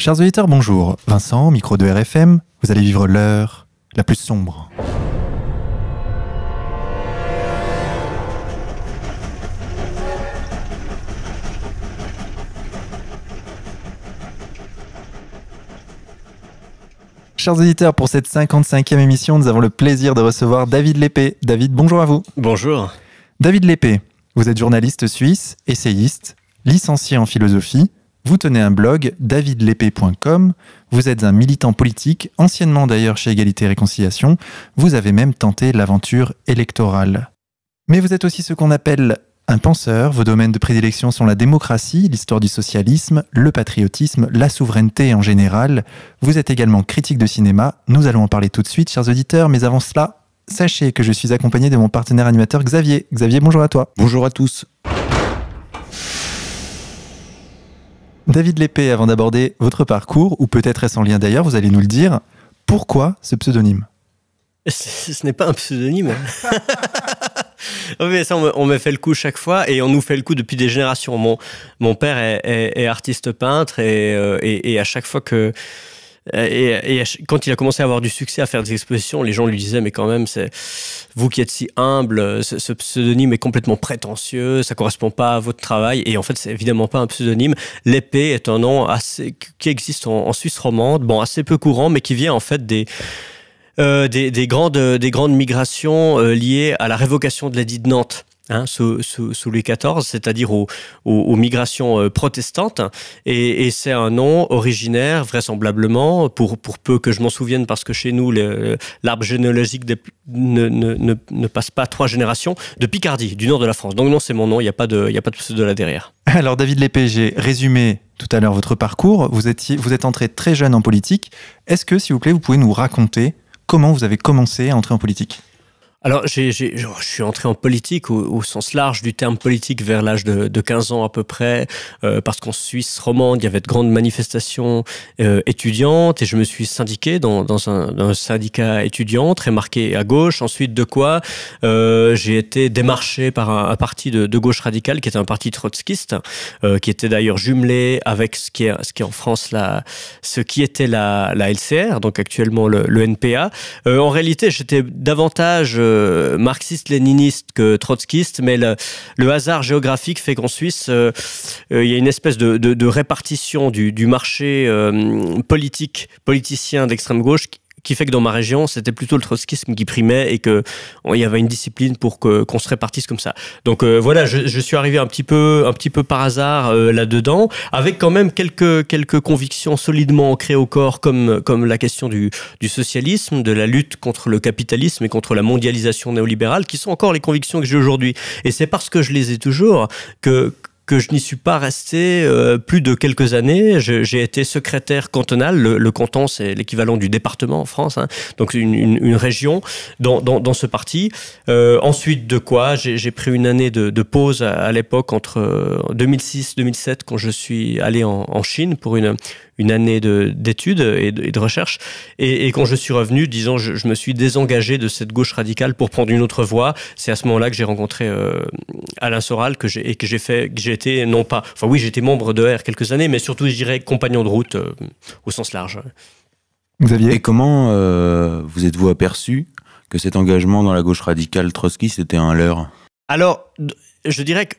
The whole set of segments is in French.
Chers auditeurs, bonjour. Vincent, micro de RFM, vous allez vivre l'heure la plus sombre. Chers auditeurs, pour cette 55e émission, nous avons le plaisir de recevoir David Lépée. David, bonjour à vous. Bonjour. David Lépée, vous êtes journaliste suisse, essayiste, licencié en philosophie. Vous tenez un blog, davidlépée.com. Vous êtes un militant politique, anciennement d'ailleurs chez Égalité et Réconciliation. Vous avez même tenté l'aventure électorale. Mais vous êtes aussi ce qu'on appelle un penseur, vos domaines de prédilection sont la démocratie, l'histoire du socialisme, le patriotisme, la souveraineté en général. Vous êtes également critique de cinéma. Nous allons en parler tout de suite, chers auditeurs, mais avant cela, sachez que je suis accompagné de mon partenaire animateur Xavier. Xavier, bonjour à toi. Bonjour à tous. David Lépée, avant d'aborder votre parcours, ou peut-être est-ce en lien d'ailleurs, vous allez nous le dire, pourquoi ce pseudonyme? Ce n'est pas un pseudonyme. on me, fait le coup chaque fois et on nous fait le coup depuis des générations. Mon, père est, artiste peintre euh, et, à chaque fois que. Et, quand il a commencé à avoir du succès à faire des expositions, les gens lui disaient mais quand même c'est vous qui êtes si humble, ce, pseudonyme est complètement prétentieux, ça correspond pas à votre travail et en fait c'est évidemment pas un pseudonyme. L'épée est un nom assez qui existe en, Suisse romande, bon assez peu courant mais qui vient en fait des euh, des, grandes, des grandes migrations euh, liées à la révocation de l'édit de Nantes. Hein, sous, Louis XIV, c'est-à-dire aux, migrations euh, protestantes. Et, c'est un nom originaire, vraisemblablement, pour, peu que je m'en souvienne, parce que chez nous, l'arbre généalogique ne, ne, ne, ne, passe pas trois générations, de Picardie, du nord de la France. Donc non, c'est mon nom, il n'y a pas de, de pseudo là derrière. Alors David Lépée, j'ai résumé tout à l'heure votre parcours. Vous, étiez, vous êtes entré très jeune en politique. Est-ce que, s'il vous plaît, vous pouvez nous raconter comment vous avez commencé à entrer en politique? Alors, je suis entré en politique au, sens large du terme politique vers l'âge de, de, 15 ans à peu près, euh, parce qu'en Suisse romande, il y avait de grandes manifestations euh, étudiantes et je me suis syndiqué dans, dans, un, dans, un, syndicat étudiant très marqué à gauche. Ensuite de quoi, euh, j'ai été démarché par un, parti de, de, gauche radicale qui était un parti trotskiste, euh, qui était d'ailleurs jumelé avec ce qui est, ce qui est en France la, ce qui était la, la LCR, donc actuellement le, le NPA. Euh, en réalité, j'étais davantage euh, marxiste-léniniste que trotskiste, mais le, hasard géographique fait qu'en Suisse, euh, euh, il y a une espèce de, répartition du, du marché politique, politicien d'extrême gauche qui fait que dans ma région, c'était plutôt le trotskisme qui primait et que il y avait une discipline pour qu'on se répartisse comme ça. Donc euh, voilà, je, je, suis arrivé un petit peu un petit peu par hasard euh, là-dedans, avec quand même quelques quelques convictions solidement ancrées au corps, comme comme la question du du socialisme, de la lutte contre le capitalisme et contre la mondialisation néolibérale, qui sont encore les convictions que j'ai aujourd'hui. Et c'est parce que je les ai toujours que que je n'y suis pas resté euh, plus de quelques années. J'ai été secrétaire cantonal. Le, canton, c'est l'équivalent du département en France, hein. donc une, une, région dans, dans, dans, ce parti. Euh, ensuite de quoi, j'ai pris une année de, de pause à, l'époque entre 2006-2007 euh, quand je suis allé en, en Chine pour une, une année d'études et, de, recherche. Et, et, quand je suis revenu, disons, je, je, me suis désengagé de cette gauche radicale pour prendre une autre voie. C'est à ce moment-là que j'ai rencontré euh, Alain Soral que j'ai, et que j'ai fait, que j'ai été, non pas, enfin oui, j'étais membre de R quelques années, mais surtout, je dirais, compagnon de route euh, au sens large. Xavier Et comment euh, vous êtes-vous aperçu que cet engagement dans la gauche radicale Trotsky, c'était un leurre? Alors, je dirais que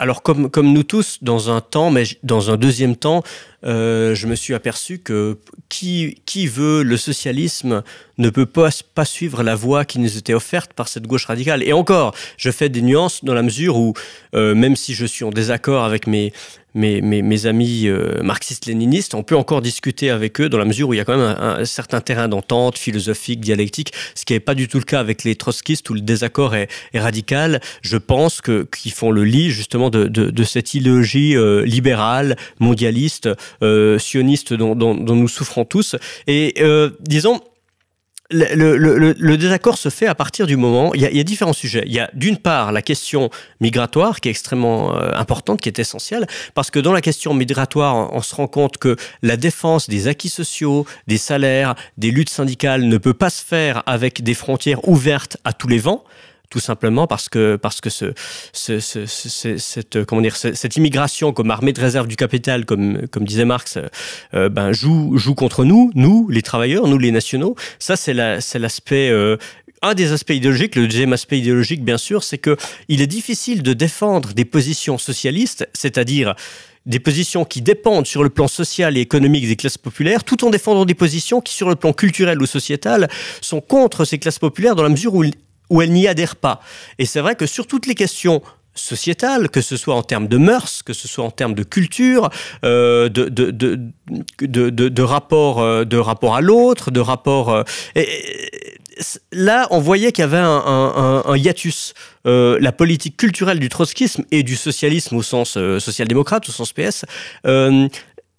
alors comme, comme nous tous, dans un temps, mais dans un deuxième temps, euh, je me suis aperçu que qui, veut le socialisme ne peut pas, suivre la voie qui nous était offerte par cette gauche radicale. Et encore, je fais des nuances dans la mesure où, euh, même si je suis en désaccord avec mes, amis euh, marxistes-léninistes, on peut encore discuter avec eux dans la mesure où il y a quand même un, certain terrain d'entente philosophique, dialectique, ce qui n'est pas du tout le cas avec les trotskistes où le désaccord est, radical. Je pense que qu'ils font le lit justement de, cette idéologie libérale, mondialiste, sioniste dont, nous souffrons tous. Et euh, disons, le, désaccord se fait à partir du moment. Il y a, il y a différents sujets. Il y a d'une part la question migratoire qui est extrêmement euh, importante, qui est essentielle, parce que dans la question migratoire, on se rend compte que la défense des acquis sociaux, des salaires, des luttes syndicales ne peut pas se faire avec des frontières ouvertes à tous les vents tout simplement parce que parce que ce, cette comment dire cette immigration comme armée de réserve du capital comme comme disait Marx ben joue joue contre nous nous les travailleurs nous les nationaux. Ça c'est la c'est l'aspect un des aspects idéologiques, le deuxième aspect idéologique, bien sûr, c'est que il est difficile de défendre des positions socialistes, c'est-à-dire des positions qui dépendent sur le plan social et économique des classes populaires, tout en défendant des positions qui, sur le plan culturel ou sociétal, sont contre ces classes populaires dans la mesure où, où elles n'y adhèrent pas. Et c'est vrai que sur toutes les questions sociétales, que ce soit en termes de mœurs, que ce soit en termes de culture, euh, de, de, de, de, rapport, euh, de rapport à l'autre, de rapport... Euh, là, on voyait qu'il y avait un, hiatus. Euh, la politique culturelle du trotskisme et du socialisme au sens social-démocrate, au sens PS,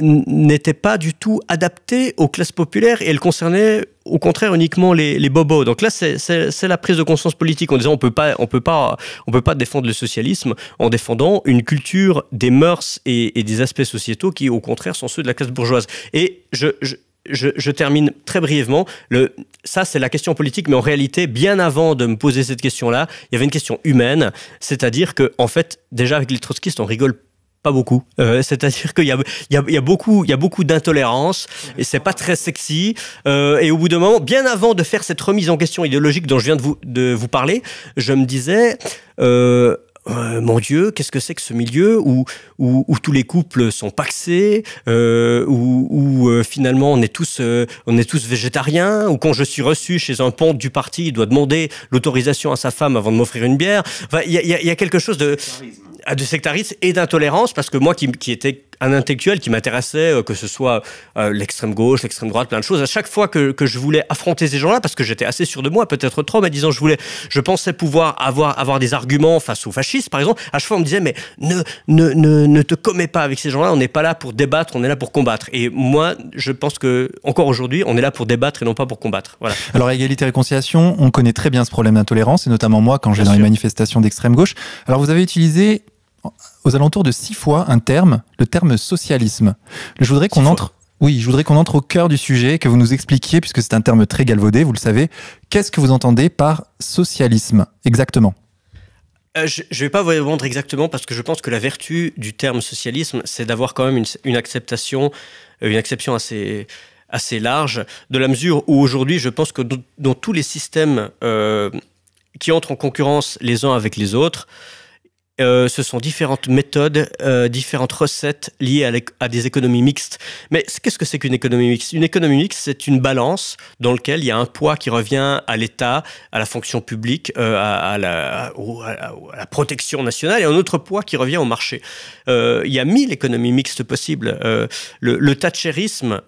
n'était pas du tout adaptée aux classes populaires et elle concernait au contraire uniquement les, bobos. Donc là, c'est la prise de conscience politique en disant on peut pas, on peut pas, on peut pas défendre le socialisme en défendant une culture des mœurs et, des aspects sociétaux qui, au contraire, sont ceux de la classe bourgeoise. Et je termine très brièvement. Ça, c'est la question politique, mais en réalité, bien avant de me poser cette question-là, il y avait une question humaine, c'est-à-dire que, en fait, déjà avec les trotskistes, on rigole pas beaucoup. Euh, c'est-à-dire qu'il y a, beaucoup, d'intolérance et c'est pas très sexy. Euh, et au bout d'un moment, bien avant de faire cette remise en question idéologique dont je viens de vous, de vous parler, je me disais, euh, euh, mon Dieu, qu'est-ce que c'est que ce milieu où, où, tous les couples sont paxés, euh, où, euh, finalement on est tous on est tous végétariens, ou quand je suis reçu chez un ponte du parti, il doit demander l'autorisation à sa femme avant de m'offrir une bière. Il y, a, y, a, quelque chose de de sectarisme et d'intolérance, parce que moi qui, qui étais un intellectuel qui m'intéressait, euh, que ce soit euh, l'extrême gauche, l'extrême droite, plein de choses, à chaque fois que, que je voulais affronter ces gens-là, parce que j'étais assez sûr de moi, peut-être trop, mais disant je voulais, je pensais pouvoir avoir, avoir des arguments face aux fascistes, par exemple, à chaque fois on me disait mais ne, ne, ne, ne te commets pas avec ces gens-là, on n'est pas là pour débattre, on est là pour combattre. Et moi, je pense que encore aujourd'hui, on est là pour débattre et non pas pour combattre. Voilà. Alors égalité et réconciliation, on connaît très bien ce problème d'intolérance, et notamment moi quand j'ai dans les manifestations d'extrême gauche. Alors vous avez utilisé aux alentours de six fois un terme, le terme socialisme. Je voudrais qu'on entre. Oui, je voudrais qu'on entre au cœur du sujet, que vous nous expliquiez, puisque c'est un terme très galvaudé, vous le savez. Qu'est-ce que vous entendez par socialisme exactement? Euh, je ne vais pas vous répondre exactement parce que je pense que la vertu du terme socialisme, c'est d'avoir quand même une, acceptation, euh, une acception assez, assez large, de la mesure où aujourd'hui, je pense que dans, tous les systèmes euh, qui entrent en concurrence les uns avec les autres, euh, ce sont différentes méthodes, euh, différentes recettes liées à, des économies mixtes. Mais qu'est-ce que c'est qu'une économie mixte? Une économie mixte, c'est une balance dans laquelle il y a un poids qui revient à l'État, à la fonction publique, euh, à, la, protection nationale, et un autre poids qui revient au marché. il y a mille économies mixtes possibles. le, le thatcherisme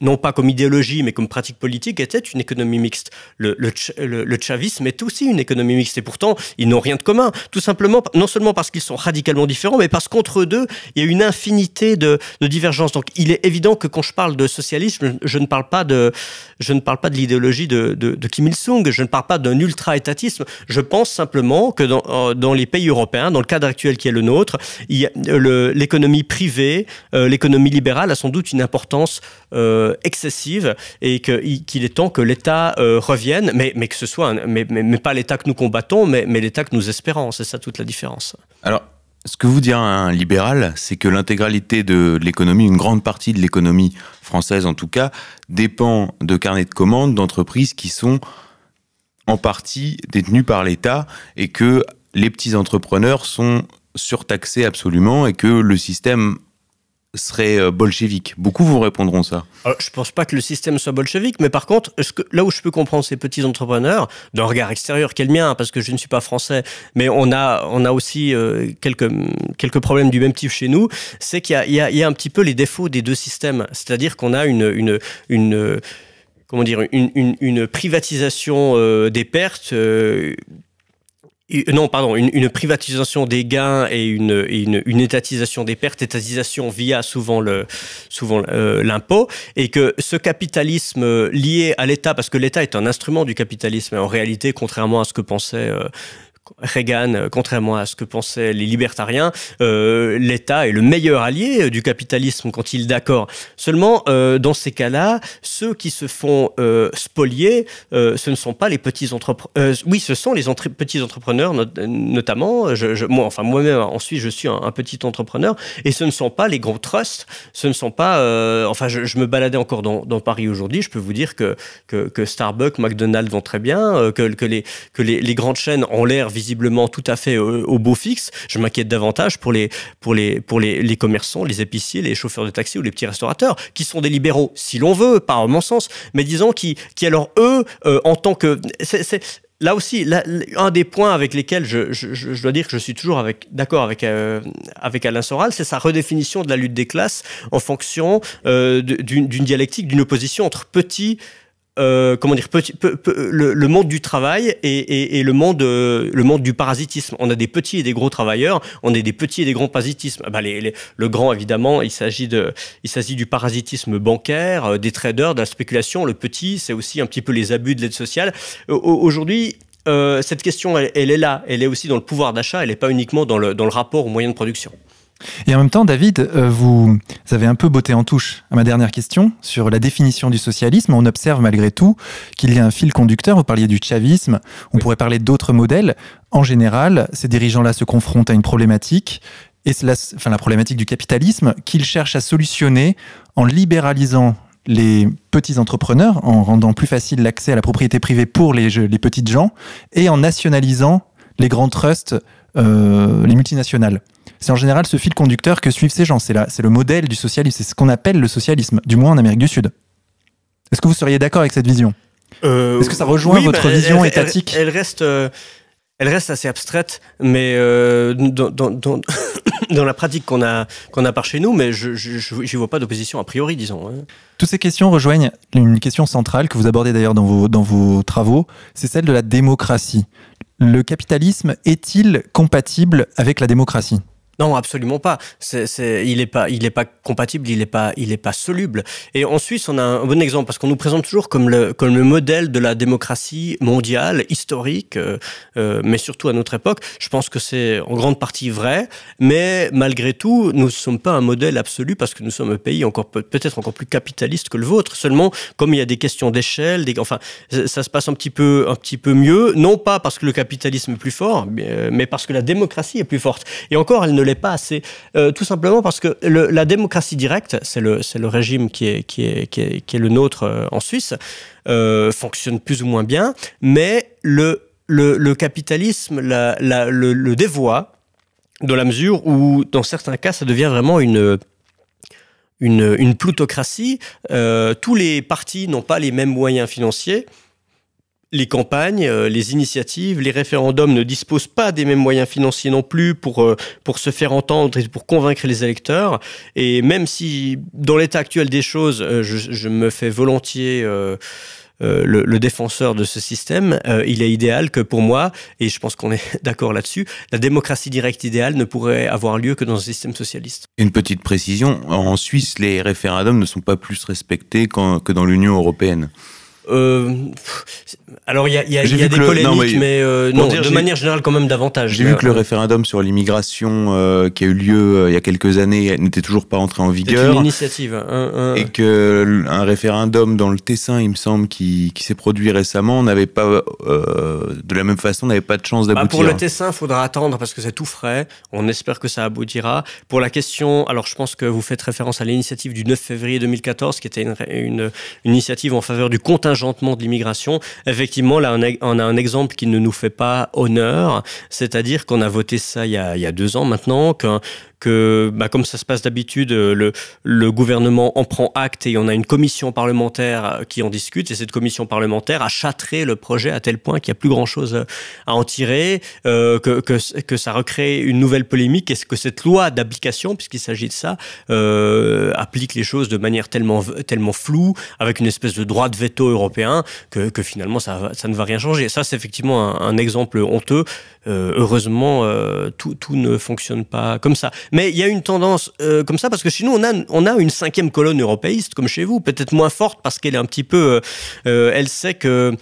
non pas comme idéologie, mais comme pratique politique, était une économie mixte. Le, le, chavisme est aussi une économie mixte. Et pourtant, ils n'ont rien de commun. Tout simplement, non seulement parce qu'ils sont radicalement différents, mais parce qu'entre deux, il y a une infinité de, divergences. Donc, il est évident que quand je parle de socialisme, je ne parle pas de, je ne parle pas de l'idéologie de, Kim Il-sung, je ne parle pas d'un ultra-étatisme. Je pense simplement que dans, euh, dans, les pays européens, dans le cadre actuel qui est le nôtre, l'économie privée, euh, l'économie libérale a sans doute une importance euh, excessive et qu'il est temps que l'État euh, revienne, mais, que ce soit, mais, pas l'État que nous combattons, mais, mais l'État que nous espérons. C'est ça toute la différence. Alors, ce que vous dit un libéral, c'est que l'intégralité de l'économie, une grande partie de l'économie française en tout cas, dépend de carnets de commandes d'entreprises qui sont en partie détenues par l'État et que les petits entrepreneurs sont surtaxés absolument et que le système serait euh, bolchevique. Beaucoup vous répondront ça. Je je pense pas que le système soit bolchevique, mais par contre, là où je peux comprendre ces petits entrepreneurs, d'un regard extérieur qui est le mien, parce que je ne suis pas français, mais on a, on a aussi euh, quelques, quelques problèmes du même type chez nous, c'est qu'il y, y, y a, un petit peu les défauts des deux systèmes. C'est-à-dire qu'on a une, une, comment dire, une, une, privatisation euh, des pertes non, pardon, une, privatisation des gains et une, une, étatisation des pertes, étatisation via souvent le souvent euh, l'impôt, et que ce capitalisme lié à l'État, parce que l'État est un instrument du capitalisme, en réalité, contrairement à ce que pensait euh, Reagan, euh, contrairement à ce que pensaient les libertariens, euh, l'État est le meilleur allié euh, du capitalisme quand il est d'accord. Seulement, dans ces cas-là, ceux qui se font spolier, ce ne sont pas les petits entrepreneurs. oui, ce sont les petits entrepreneurs, notamment. Moi, enfin moi-même, en Suisse, je suis un, petit entrepreneur, et ce ne sont pas les gros trusts. Ce ne sont pas. enfin, je, me baladais encore dans, Paris aujourd'hui. Je peux vous dire que, que, Starbucks, McDonald's vont très bien, que, les, que les, grandes chaînes ont l'air visiblement tout à fait euh, au, beau fixe. Je m'inquiète davantage pour les, pour, les, pour les, les, commerçants, les épiciers, les chauffeurs de taxi ou les petits restaurateurs, qui sont des libéraux, si l'on veut, pas à mon sens, mais disons qui, qui alors eux, euh, en tant que... là aussi, un des points avec lesquels je, je, dois dire que je suis toujours d'accord avec, euh, avec Alain Soral, c'est sa redéfinition de la lutte des classes en fonction d'une dialectique, d'une opposition entre petits euh, comment dire, petit, le, monde du travail et, le monde, euh, le monde du parasitisme. On a des petits et des gros travailleurs, on a des petits et des grands parasitismes. Bah, le grand, évidemment, il s'agit de, il s'agit du parasitisme bancaire, euh, des traders, de la spéculation. Le petit, c'est aussi un petit peu les abus de l'aide sociale. Aujourd'hui, cette question, elle, elle, est là. Elle est aussi dans le pouvoir d'achat. Elle n'est pas uniquement dans le, dans le rapport aux moyens de production. Et en même temps, David, euh, vous avez un peu botté en touche à ma dernière question sur la définition du socialisme. On observe malgré tout qu'il y a un fil conducteur. Vous parliez du chavisme, on pourrait parler d'autres modèles. En général, ces dirigeants-là se confrontent à une problématique, et la, enfin, la problématique du capitalisme, qu'ils cherchent à solutionner en libéralisant les petits entrepreneurs, en rendant plus facile l'accès à la propriété privée pour les, les petites gens, et en nationalisant les grands trusts, euh, les multinationales. C'est en général ce fil conducteur que suivent ces gens. C'est le modèle du socialisme. C'est ce qu'on appelle le socialisme, du moins en Amérique du Sud. Est-ce que vous seriez d'accord avec cette vision? Euh, Est-ce que ça rejoint votre bah, vision étatique? elle, reste, euh, elle reste assez abstraite, mais dans, dans, la pratique qu'on a, qu'on a par chez nous, mais je n'y vois pas d'opposition a priori, disons. Hein. Toutes ces questions rejoignent une question centrale que vous abordez d'ailleurs dans vos, dans vos travaux, c'est celle de la démocratie. Le capitalisme est-il compatible avec la démocratie? Non, absolument pas. il n'est pas, compatible, il n'est pas, soluble. Et en Suisse, on a un bon exemple parce qu'on nous présente toujours comme le, modèle de la démocratie mondiale, historique, euh, euh, mais surtout à notre époque. Je pense que c'est en grande partie vrai, mais malgré tout, nous ne sommes pas un modèle absolu parce que nous sommes un pays encore peut-être encore plus capitaliste que le vôtre. Seulement, comme il y a des questions d'échelle, enfin, ça se passe un petit peu, mieux, non pas parce que le capitalisme est plus fort, mais parce que la démocratie est plus forte. Et encore, elle ne l'est pas assez. Euh, tout simplement parce que la démocratie directe, c'est le, le régime qui est, qui est, qui est, le nôtre euh, en Suisse, euh, fonctionne plus ou moins bien, mais le, le, capitalisme le, le dévoie dans la mesure où, dans certains cas, ça devient vraiment une une, une plutocratie. tous les partis n'ont pas les mêmes moyens financiers les campagnes, euh, les initiatives, les référendums ne disposent pas des mêmes moyens financiers non plus pour, euh, pour se faire entendre et pour convaincre les électeurs. Et même si, dans l'état actuel des choses, euh, je, me fais volontiers le, défenseur de ce système, il est idéal que pour moi, et je pense qu'on est d'accord là-dessus, la démocratie directe idéale ne pourrait avoir lieu que dans un système socialiste. Une petite précision, en Suisse, les référendums ne sont pas plus respectés que dans l'Union européenne. Euh, alors il y a, y a, y a des polémiques, mais, euh, non, de manière générale quand même davantage. J'ai vu que le référendum sur l'immigration euh, qui a eu lieu euh, il y a quelques années n'était toujours pas entré en vigueur. une initiative. Hein, et que un référendum dans le Tessin, il me semble, qui, qui s'est produit récemment, n'avait pas, de la même façon, n'avait pas de chance bah, d'aboutir. pour le Tessin, il faudra attendre parce que c'est tout frais. On espère que ça aboutira. Pour la question, alors je pense que vous faites référence à l'initiative du 9 février 2014, qui était une, une, une initiative en faveur du contingentement de l'immigration. Effectivement, là, on a, un exemple qui ne nous fait pas honneur, c'est-à-dire qu'on a voté ça il y a, il y a deux ans maintenant, qu'un que, bah, comme ça se passe d'habitude, euh, le, gouvernement en prend acte et on a une commission parlementaire euh, qui en discute. Et cette commission parlementaire a châtré le projet à tel point qu'il n'y a plus grand-chose à en tirer, euh, que, ça recrée une nouvelle polémique et que cette loi d'application, puisqu'il s'agit de ça, euh, applique les choses de manière tellement, floue, avec une espèce de droit de veto européen, que, finalement ça, ne va rien changer. Ça, c'est effectivement un, exemple honteux. Euh, heureusement, tout ne fonctionne pas comme ça. Mais il y a une tendance euh, comme ça parce que chez nous, on a, on a une cinquième colonne européiste comme chez vous, peut-être moins forte parce qu'elle est un petit peu, euh, euh, elle sait que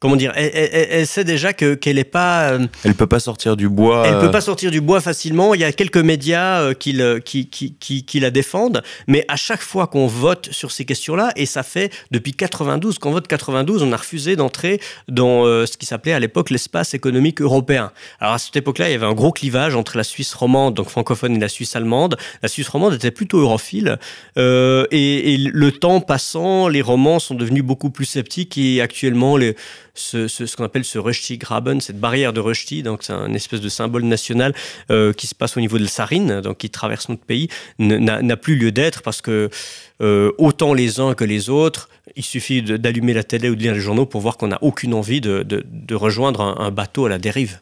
comment dire, elle, sait déjà que qu'elle n'est pas. Elle elle peut pas sortir du bois. Elle peut pas sortir du bois facilement. Il y a quelques médias qui, qui, qui, qui, la défendent, mais à chaque fois qu'on vote sur ces questions-là, et ça fait depuis 92 qu'on vote 92, on a refusé d'entrer dans ce qui s'appelait à l'époque l'espace économique européen. Alors à cette époque-là, il y avait un gros clivage entre la Suisse romande, donc francophone, et la Suisse allemande. La Suisse romande était plutôt europhile, et, et le temps passant, les romans sont devenus beaucoup plus sceptiques et actuellement les ce, qu'on appelle ce Graben, cette barrière de Rushdie, donc c'est un espèce de symbole national euh, qui se passe au niveau de Sarine, donc qui traverse notre pays, n'a plus lieu d'être parce que euh, autant les uns que les autres, il suffit d'allumer la télé ou de lire les journaux pour voir qu'on n'a aucune envie de, rejoindre un, un bateau à la dérive.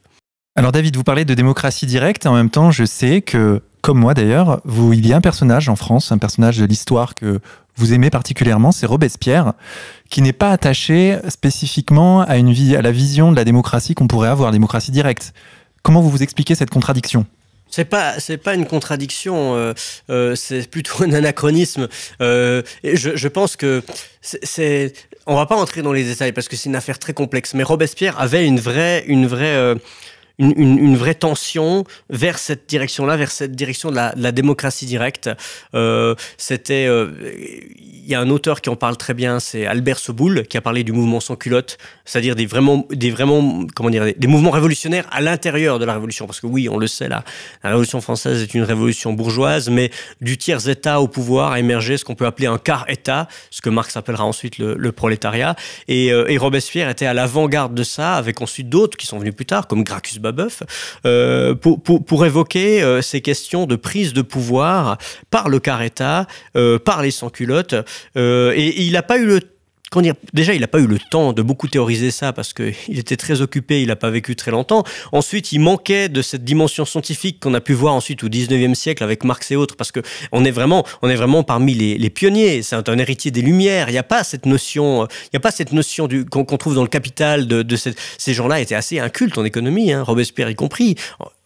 Alors David, vous parlez de démocratie directe, en même temps, je sais que, comme moi d'ailleurs, il y a un personnage en France, un personnage de l'histoire que vous aimez particulièrement, c'est Robespierre, qui n'est pas attaché spécifiquement à, une vie, à la vision de la démocratie qu'on pourrait avoir, démocratie directe. Comment vous vous expliquez cette contradiction? C'est pas c'est pas une contradiction, euh, euh, c'est plutôt un anachronisme. Euh, je, pense que c'est on va pas entrer dans les détails parce que c'est une affaire très complexe. Mais Robespierre avait une vraie une vraie une, vraie tension vers cette direction-là, vers cette direction de la, démocratie directe. Euh, C'était, euh, il y a un auteur qui en parle très bien, c'est Albert Soboul, qui a parlé du mouvement sans culotte, c'est-à-dire des vraiment, des vraiment, comment dire, des, mouvements révolutionnaires à l'intérieur de la révolution. Parce que oui, on le sait, là, la révolution française est une révolution bourgeoise, mais du tiers État au pouvoir a émergé ce qu'on peut appeler un quart État, ce que Marx appellera ensuite le, le prolétariat. Et, euh, et Robespierre était à l'avant-garde de ça, avec ensuite d'autres qui sont venus plus tard, comme Gracchus Babeuf, euh, pour, pour, pour, évoquer euh, ces questions de prise de pouvoir par le État, euh, par les sans-culottes. Et, et, il n'a pas eu le déjà, il n'a pas eu le temps de beaucoup théoriser ça parce qu'il était très occupé, il n'a pas vécu très longtemps. Ensuite, il manquait de cette dimension scientifique qu'on a pu voir ensuite au 19e siècle avec Marx et autres parce que on est vraiment, on est vraiment parmi les, pionniers. C'est un, héritier des Lumières. Il n'y a pas cette notion, il a pas cette notion qu'on trouve dans le Capital de, ces gens-là étaient assez incultes en économie, hein, Robespierre y compris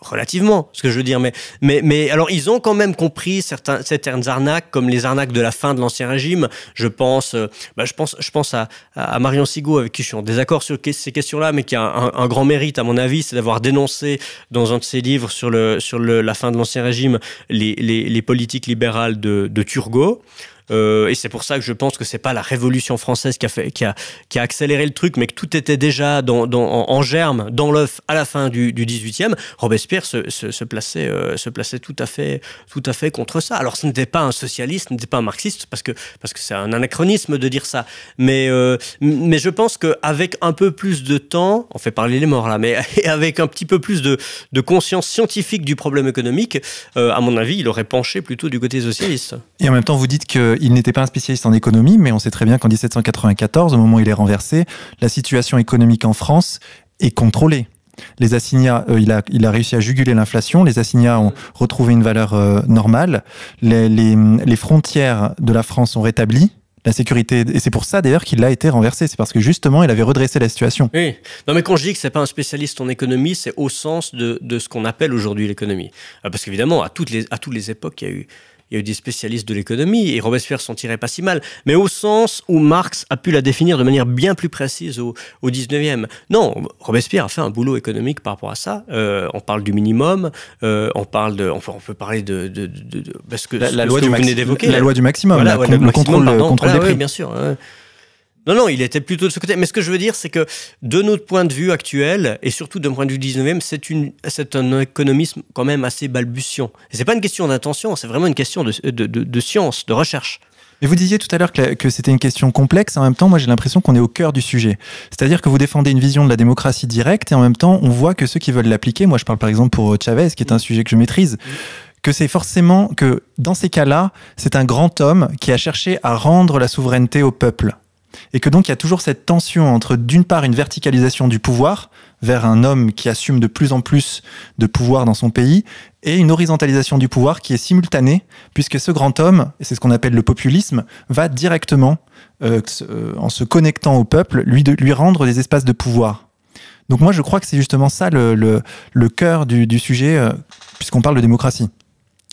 relativement, ce que je veux dire. Mais, mais, mais alors, ils ont quand même compris certains, certaines arnaques, comme les arnaques de la fin de l'Ancien Régime. Je pense, euh, bah, je pense, je pense à, à Marion Sigaud, avec qui je suis en désaccord sur ces questions-là, mais qui a un, grand mérite, à mon avis, c'est d'avoir dénoncé dans un de ses livres sur, le, sur le, la fin de l'Ancien Régime les, les, les, politiques libérales de, de Turgot. Euh, et c'est pour ça que je pense que c'est pas la Révolution française qui a, qui a, qui a accéléré le truc, mais que tout était déjà en, germe, dans l'œuf, à la fin du, du 18e. Robespierre se, se, se plaçait, euh, se plaçait tout, à fait, tout à fait contre ça. Alors ce n'était pas un socialiste, ce n'était pas un marxiste, parce que c'est parce que un anachronisme de dire ça. Mais, euh, mais je pense qu'avec un peu plus de temps, on fait parler les morts là, mais avec un petit peu plus de, de conscience scientifique du problème économique, à mon avis, il aurait penché plutôt du côté socialiste. Et en même temps, vous dites que il n'était pas un spécialiste en économie, mais on sait très bien qu'en 1794, au moment où il est renversé, la situation économique en France est contrôlée. Les assignats, euh, il, a, réussi à juguler l'inflation, les assignats ont retrouvé une valeur euh, normale, les, frontières de la France sont rétablies, la sécurité. Et c'est pour ça d'ailleurs qu'il a été renversé. C'est parce que justement, il avait redressé la situation. Oui. Non, mais quand je dis que c'est pas un spécialiste en économie, c'est au sens de, ce qu'on appelle aujourd'hui l'économie. Euh, parce qu'évidemment, à toutes les époques, il y a eu il y a eu des spécialistes de l'économie et Robespierre s'en tirait pas si mal, mais au sens où Marx a pu la définir de manière bien plus précise au, au 19e. Non, Robespierre a fait un boulot économique par rapport à ça. Euh, on parle du minimum, euh, on parle de, peut, on peut parler de, de, de, de parce que la, loi, du vous venez d'évoquer, la, loi du maximum, la, le, contrôle, pardon, contrôle des prix. Bien sûr. Non, non, il était plutôt de ce côté. Mais ce que je veux dire, c'est que de notre point de vue actuel, et surtout d'un point de vue 19e, c'est, un économisme quand même assez balbutiant. Et c'est pas une question d'intention, c'est vraiment une question de, science, de recherche. Mais vous disiez tout à l'heure que, que, c'était une question complexe. En même temps, moi, j'ai l'impression qu'on est au cœur du sujet. C'est-à-dire que vous défendez une vision de la démocratie directe et en même temps, on voit que ceux qui veulent l'appliquer, moi, je parle par exemple pour Chavez, qui est un sujet que je maîtrise, que c'est forcément que dans ces cas-là, c'est un grand homme qui a cherché à rendre la souveraineté au peuple et que donc il y a toujours cette tension entre d'une part une verticalisation du pouvoir vers un homme qui assume de plus en plus de pouvoir dans son pays et une horizontalisation du pouvoir qui est simultanée puisque ce grand homme, et c'est ce qu'on appelle le populisme, va directement euh, euh, en se connectant au peuple lui, lui rendre des espaces de pouvoir. Donc moi je crois que c'est justement ça le, le, cœur du, du sujet euh, puisqu'on parle de démocratie.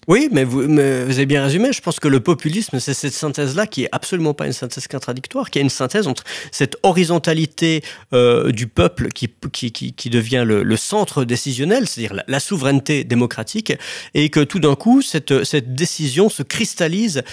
Oui, mais vous, avez bien résumé. Je pense que le populisme, c'est cette synthèse-là qui est absolument pas une synthèse contradictoire, qui est une synthèse entre cette horizontalité euh, du peuple qui, qui, qui, devient le, centre décisionnel, c'est-à-dire la, souveraineté démocratique, et que tout d'un coup, cette, cette décision se cristallise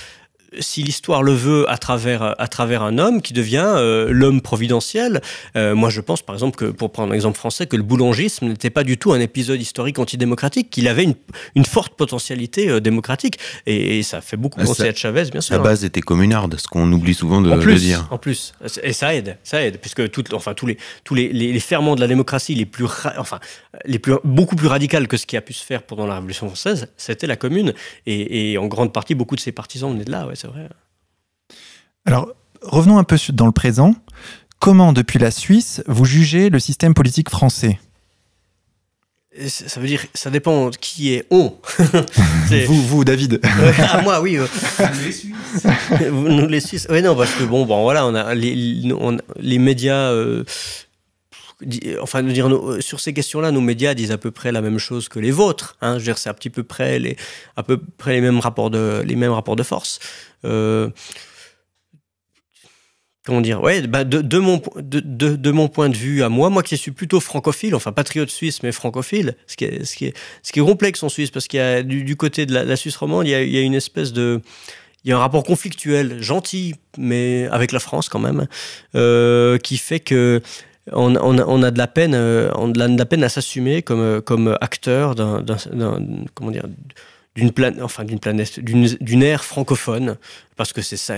si l'histoire le veut, à travers, à travers un homme qui devient euh, l'homme providentiel. Euh, moi, je pense, par exemple, que, pour prendre un exemple français, que le boulangisme n'était pas du tout un épisode historique antidémocratique, qu'il avait une, une, forte potentialité euh, démocratique. Et, ça fait beaucoup ah, penser à Chavez, bien sûr. La base était communarde, ce qu'on oublie souvent de, plus, dire. En plus, et ça aide, ça aide, puisque tout, enfin, tous, les, tous les, les, ferments de la démocratie les plus, enfin, les plus, beaucoup plus radicales que ce qui a pu se faire pendant la Révolution française, c'était la commune. Et, et, en grande partie, beaucoup de ses partisans venaient de là, ouais, c'est vrai. Alors, revenons un peu dans le présent. Comment, depuis la Suisse, vous jugez le système politique français? Ça veut dire, ça dépend qui est on. vous, vous, David. ah, moi, oui. Euh. Nous les Suisses. Nous les Suisses. Oui, non, parce que bon, bon, voilà, on a les, les médias. Euh, enfin, dire, sur ces questions-là, nos médias disent à peu près la même chose que les vôtres. Hein. C'est à peu près les, mêmes rapports de, force. Euh, comment dire? Ouais bah de, mon point de vue à moi moi qui suis plutôt francophile enfin patriote suisse mais francophile ce qui est complexe en Suisse parce qu'il y a du, côté de la, Suisse romande il y, a, il y a une espèce de il y a un rapport conflictuel gentil mais avec la France quand même euh, qui fait que on, on, on, a de la peine euh, on a de la peine à s'assumer comme comme acteur d'un comment dire d'une planète, enfin d'une planète, d'une ère francophone, parce que c'est ça,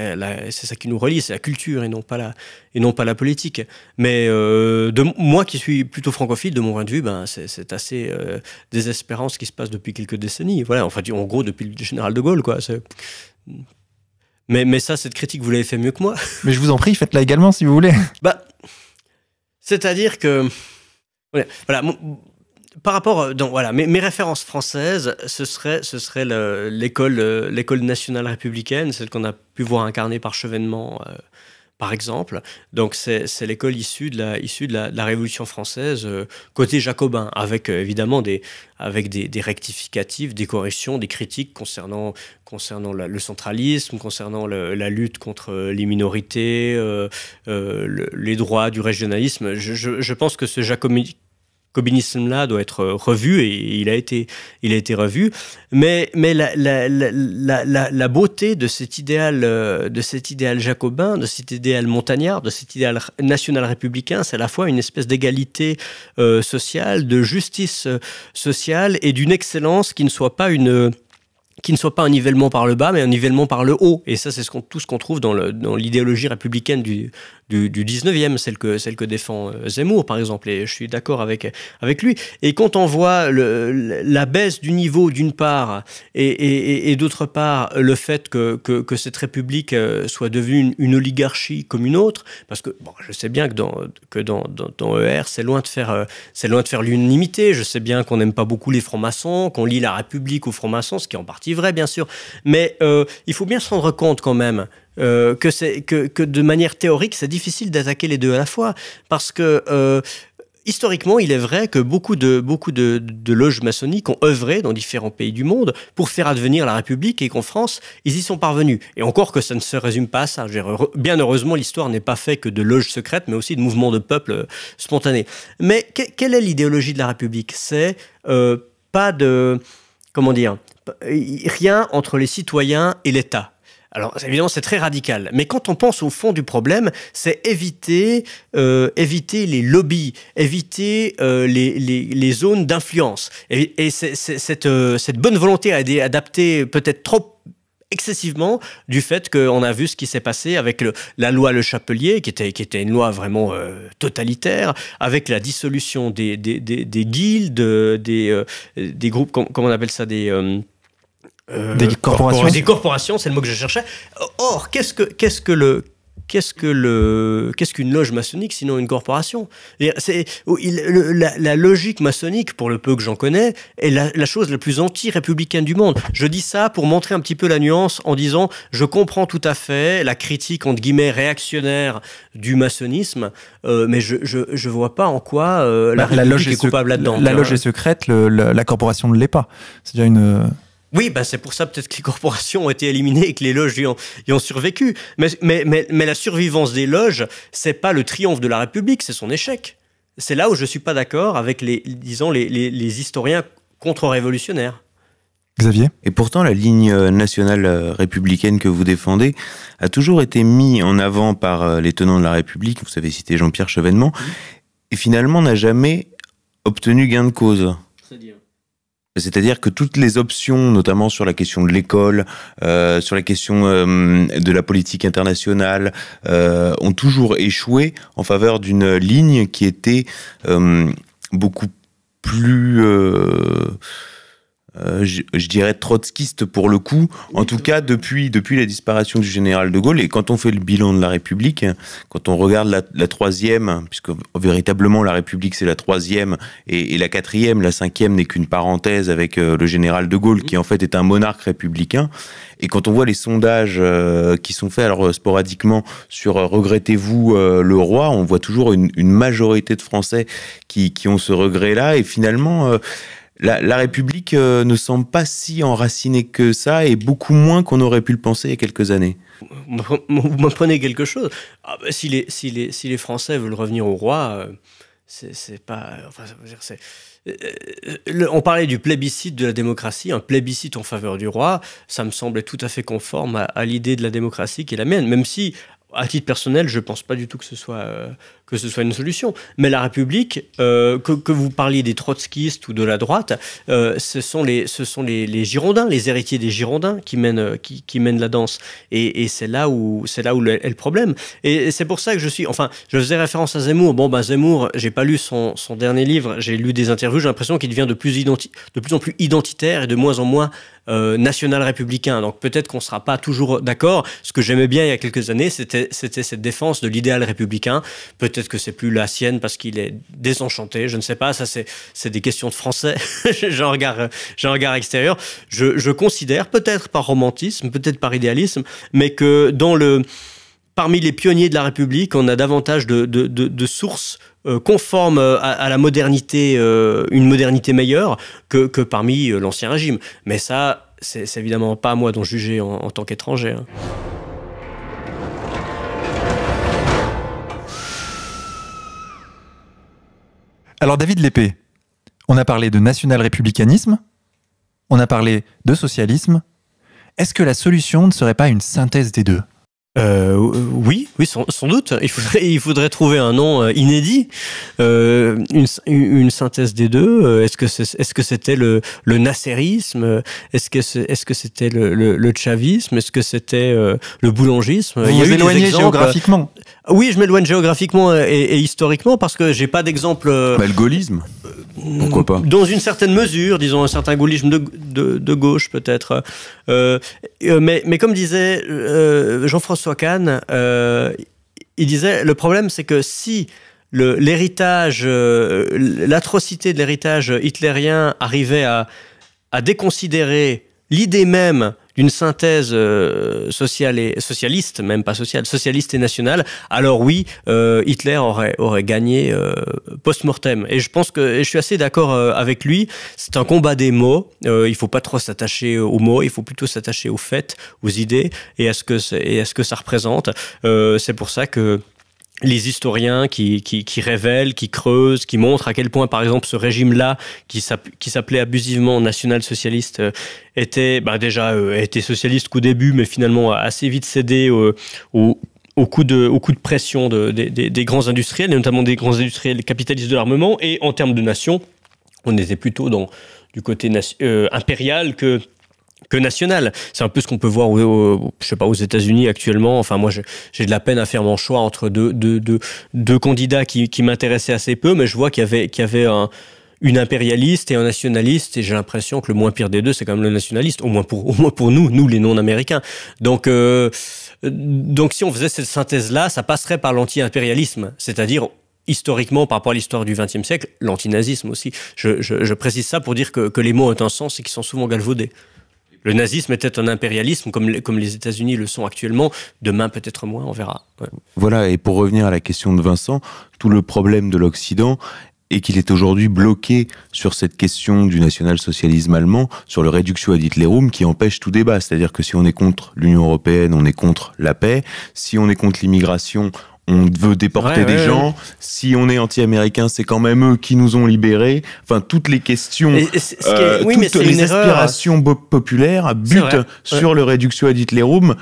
c'est ça qui nous relie, c'est la culture et non pas la, et non pas la politique. Mais euh, de moi qui suis plutôt francophile, de mon point de vue, ben c'est assez euh, désespérant ce qui se passe depuis quelques décennies. Voilà, enfin en gros depuis le général de Gaulle, quoi. Mais, mais ça, cette critique, vous l'avez fait mieux que moi. Mais je vous en prie, faites-la également si vous voulez. Bah, c'est-à-dire que voilà, par rapport, euh, donc voilà, mes, références françaises, ce serait, euh, l'école nationale républicaine, celle qu'on a pu voir incarnée par Chevènement, euh, par exemple. Donc c'est, l'école issue de la, Révolution française, côté jacobin, avec évidemment des, avec des, rectificatifs, des corrections, des critiques concernant, le centralisme, concernant la lutte contre les minorités, les droits du régionalisme. Je, pense que ce jacobin cobinisme-là doit être revu et il a été, il a été revu. Mais, mais la, beauté de cet, idéal, euh, de cet idéal jacobin, de cet idéal montagnard, de cet idéal national républicain, c'est à la fois une espèce d'égalité euh, sociale, de justice euh, sociale et d'une excellence qui ne soit pas une qui ne soit pas un nivellement par le bas, mais un nivellement par le haut. Et ça, c'est tout ce qu'on trouve dans, l'idéologie républicaine du, du, 19e, celle que, celle que défend euh, Zemmour, par exemple. Et je suis d'accord avec, avec lui. Et quand on voit la baisse du niveau, d'une part, et, d'autre part, le fait que, que, cette république euh, soit devenue une, oligarchie comme une autre, parce que bon, je sais bien que dans, que dans, ER, c'est loin de faire, c'est loin de faire l'unanimité. Je sais bien qu'on n'aime pas beaucoup les francs-maçons, qu'on lit la République aux francs-maçons, ce qui est en partie vrai, bien sûr. Mais il faut bien se rendre compte quand même euh, que, c'est, que, que, de manière théorique, c'est difficile d'attaquer les deux à la fois. Parce que euh, historiquement, il est vrai que beaucoup de, beaucoup de, loges maçonniques ont œuvré dans différents pays du monde pour faire advenir la République et qu'en France, ils y sont parvenus. Et encore que ça ne se résume pas à ça. Bien heureusement, l'histoire n'est pas faite que de loges secrètes, mais aussi de mouvements de peuple euh, spontanés. Mais quelle est l'idéologie de la République? C'est pas de... Comment dire Rien entre les citoyens et l'État. Alors évidemment c'est très radical, mais quand on pense au fond du problème, c'est éviter, euh, éviter les lobbies, éviter euh, les, les, zones d'influence. Et, et cette, euh, cette, bonne volonté a été adaptée peut-être trop excessivement du fait qu'on a vu ce qui s'est passé avec la loi Le Chapelier, qui était, qui était une loi vraiment totalitaire, avec la dissolution des, des, des, des guildes, des, des groupes, comment on appelle ça, des des corporations. Des corporations, c'est le mot que je cherchais. Or, qu'est-ce que, qu'est-ce que le qu'est-ce que le qu'est-ce qu'une loge maçonnique sinon une corporation? C'est la, logique maçonnique, pour le peu que j'en connais, est la, chose la plus anti-républicaine du monde. Je dis ça pour montrer un petit peu la nuance en disant je comprends tout à fait la critique entre guillemets réactionnaire du maçonnisme, euh, mais je, je, vois pas en quoi euh, la, bah, loge est coupable là-dedans. La, loge est secrète, la corporation ne l'est pas. C'est déjà une Oui, bah c'est pour ça peut-être que les corporations ont été éliminées et que les loges y ont, y ont survécu. Mais, mais, mais, mais, la survivance des loges, c'est pas le triomphe de la République, c'est son échec. C'est là où je suis pas d'accord avec les, disons, les, les, les historiens contre-révolutionnaires. Xavier? Et pourtant, la ligne nationale républicaine que vous défendez a toujours été mise en avant par les tenants de la République. Vous avez cité Jean-Pierre Chevènement. Et finalement, n'a jamais obtenu gain de cause. C'est-à-dire? C'est-à-dire que toutes les options, notamment sur la question de l'école, euh, sur la question euh, de la politique internationale, euh, ont toujours échoué en faveur d'une ligne qui était beaucoup plus euh, je, dirais trotskiste pour le coup, en tout cas depuis, depuis la disparition du général de Gaulle. Et quand on fait le bilan de la République, quand on regarde la, troisième, puisque véritablement la République c'est la troisième, et, la quatrième, la cinquième n'est qu'une parenthèse avec euh, le général de Gaulle, qui en fait est un monarque républicain. Et quand on voit les sondages euh, qui sont faits alors sporadiquement sur euh, regrettez-vous euh, le roi, on voit toujours une, une, majorité de Français qui, qui ont ce regret-là. Et finalement la, République euh, ne semble pas si enracinée que ça et beaucoup moins qu'on aurait pu le penser il y a quelques années. Vous m'apprenez quelque chose. Ah bah, si, les, Français veulent revenir au roi, euh, c'est pas. Enfin, euh, on parlait du plébiscite de la démocratie, un plébiscite en faveur du roi, ça me semblait tout à fait conforme à, l'idée de la démocratie qui est la mienne, même si à titre personnel, je ne pense pas du tout que ce soit, que ce soit une solution. Mais la République, euh, que, vous parliez des trotskistes ou de la droite, euh, ce sont, les, ce sont les, Girondins, les héritiers des Girondins qui mènent, qui, qui mènent la danse. Et, c'est là où, c'est là où est le problème. Et c'est pour ça que je suis. Enfin, je faisais référence à Zemmour. Bon, ben Zemmour, j'ai pas lu son, dernier livre, j'ai lu des interviews, j'ai l'impression qu'il devient de plus, identi de plus en plus identitaire et de moins en moins euh, national républicain. Donc peut-être qu'on ne sera pas toujours d'accord. Ce que j'aimais bien il y a quelques années, c'était cette défense de l'idéal républicain. Que c'est plus la sienne parce qu'il est désenchanté. Je ne sais pas. Ça, c'est des questions de français. j'ai un regard, un extérieur. Je, considère, peut-être par romantisme, peut-être par idéalisme, mais que dans le parmi les pionniers de la République, on a davantage de, sources euh, conformes à, à, la modernité, euh, une modernité meilleure que, parmi euh, l'ancien régime. Mais ça, c'est évidemment pas à moi d'en juger en, en tant qu'étranger. Hein. Alors David Lépée, on a parlé de national-républicanisme, on a parlé de socialisme. Est-ce que la solution ne serait pas une synthèse des deux? Euh, oui, oui, sans, sans, doute. Il faudrait, il faudrait trouver un nom euh, inédit, euh, une, une, synthèse des deux. Euh, est-ce que c'est, est-ce que c'était le, le nasserisme Est-ce que c'est, est-ce que c'était le, le, le chavisme Est-ce que c'était euh, le boulangisme? Vous vous éloignez géographiquement. Oui, je m'éloigne géographiquement et, et, historiquement parce que j'ai pas d'exemple. Bah, le gaullisme. Pourquoi pas Dans une certaine mesure, disons un certain gaullisme de, gauche peut-être. mais, mais comme disait Jean-François Kahn, euh, il disait le problème c'est que si l'héritage, euh, l'atrocité de l'héritage hitlérien arrivait à déconsidérer l'idée même d'une synthèse euh, sociale et socialiste, même pas sociale, socialiste et nationale, alors oui, euh, Hitler aurait aurait gagné euh, post-mortem. Et je pense que je suis assez d'accord avec lui. C'est un combat des mots. Il faut pas trop s'attacher aux mots. Il faut plutôt s'attacher aux faits, aux idées et à ce que et à ce que ça représente. C'est pour ça que les historiens qui, révèlent, qui creusent, qui montrent à quel point, par exemple, ce régime-là, qui s'appelait abusivement national-socialiste, euh, était bah, déjà euh, était socialiste qu'au début, mais finalement assez vite cédé au, au coup de, pression de, de, de, des grands industriels, et notamment des grands industriels capitalistes de l'armement. Et en termes de nation, on était plutôt du côté euh, impérial que que national. C'est un peu ce qu'on peut voir, au, au, je sais pas, aux États-Unis actuellement. Enfin, moi, j'ai de la peine à faire mon choix entre deux, deux, deux, candidats qui, m'intéressaient assez peu, mais je vois qu'il y avait, y avait un, une impérialiste et un nationaliste, et j'ai l'impression que le moins pire des deux, c'est quand même le nationaliste, au moins pour, au moins pour nous, nous les non-américains. Donc, euh, donc, si on faisait cette synthèse-là, ça passerait par l'anti-impérialisme, c'est-à-dire historiquement, par rapport à l'histoire du XXe siècle, l'antinazisme aussi. Je, je, je, précise ça pour dire que, que les mots ont un sens et qu'ils sont souvent galvaudés. Le nazisme était un impérialisme comme les, comme les États-Unis le sont actuellement. Demain, peut-être moins, on verra. Voilà, et pour revenir à la question de Vincent, tout le problème de l'Occident et qu'il est aujourd'hui bloqué sur cette question du national-socialisme allemand, sur le réduction ad Hitlerum qui empêche tout débat. C'est-à-dire que si on est contre l'Union européenne, on est contre la paix. Si on est contre l'immigration, on veut déporter des gens. Si on est anti-américain, c'est quand même eux qui nous ont libérés. Enfin, toutes les questions, euh, toutes les aspirations populaires butent sur le réduction ad Hitlerum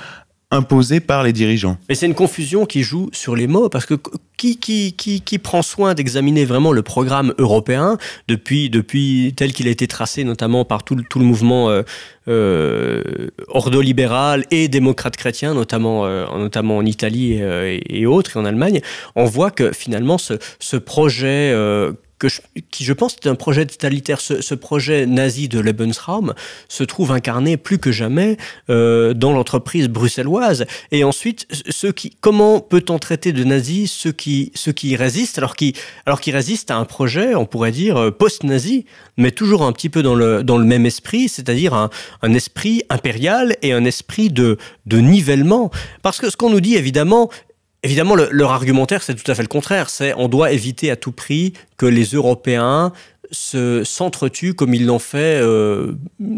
imposé par les dirigeants. Mais c'est une confusion qui joue sur les mots, parce que qui, qui, qui, prend soin d'examiner vraiment le programme européen depuis, depuis tel qu'il a été tracé, notamment par tout, tout le mouvement euh, euh, ordolibéral et démocrate chrétien, notamment, euh, notamment en Italie euh, et, autres, et en Allemagne, on voit que finalement ce, ce projet qui je pense est un projet totalitaire. Ce, projet nazi de Lebensraum se trouve incarné plus que jamais euh, dans l'entreprise bruxelloise. Et ensuite, qui, comment peut-on traiter de nazis ceux qui, résistent alors qu'ils résistent à un projet, on pourrait dire, euh, post-nazi, mais toujours un petit peu dans le, même esprit, c'est-à-dire un, esprit impérial et un esprit de nivellement. Parce que ce qu'on nous dit, évidemment, Évidemment, leur argumentaire, c'est tout à fait le contraire. C'est on doit éviter à tout prix que les Européens se s'entretuent comme ils l'ont fait euh,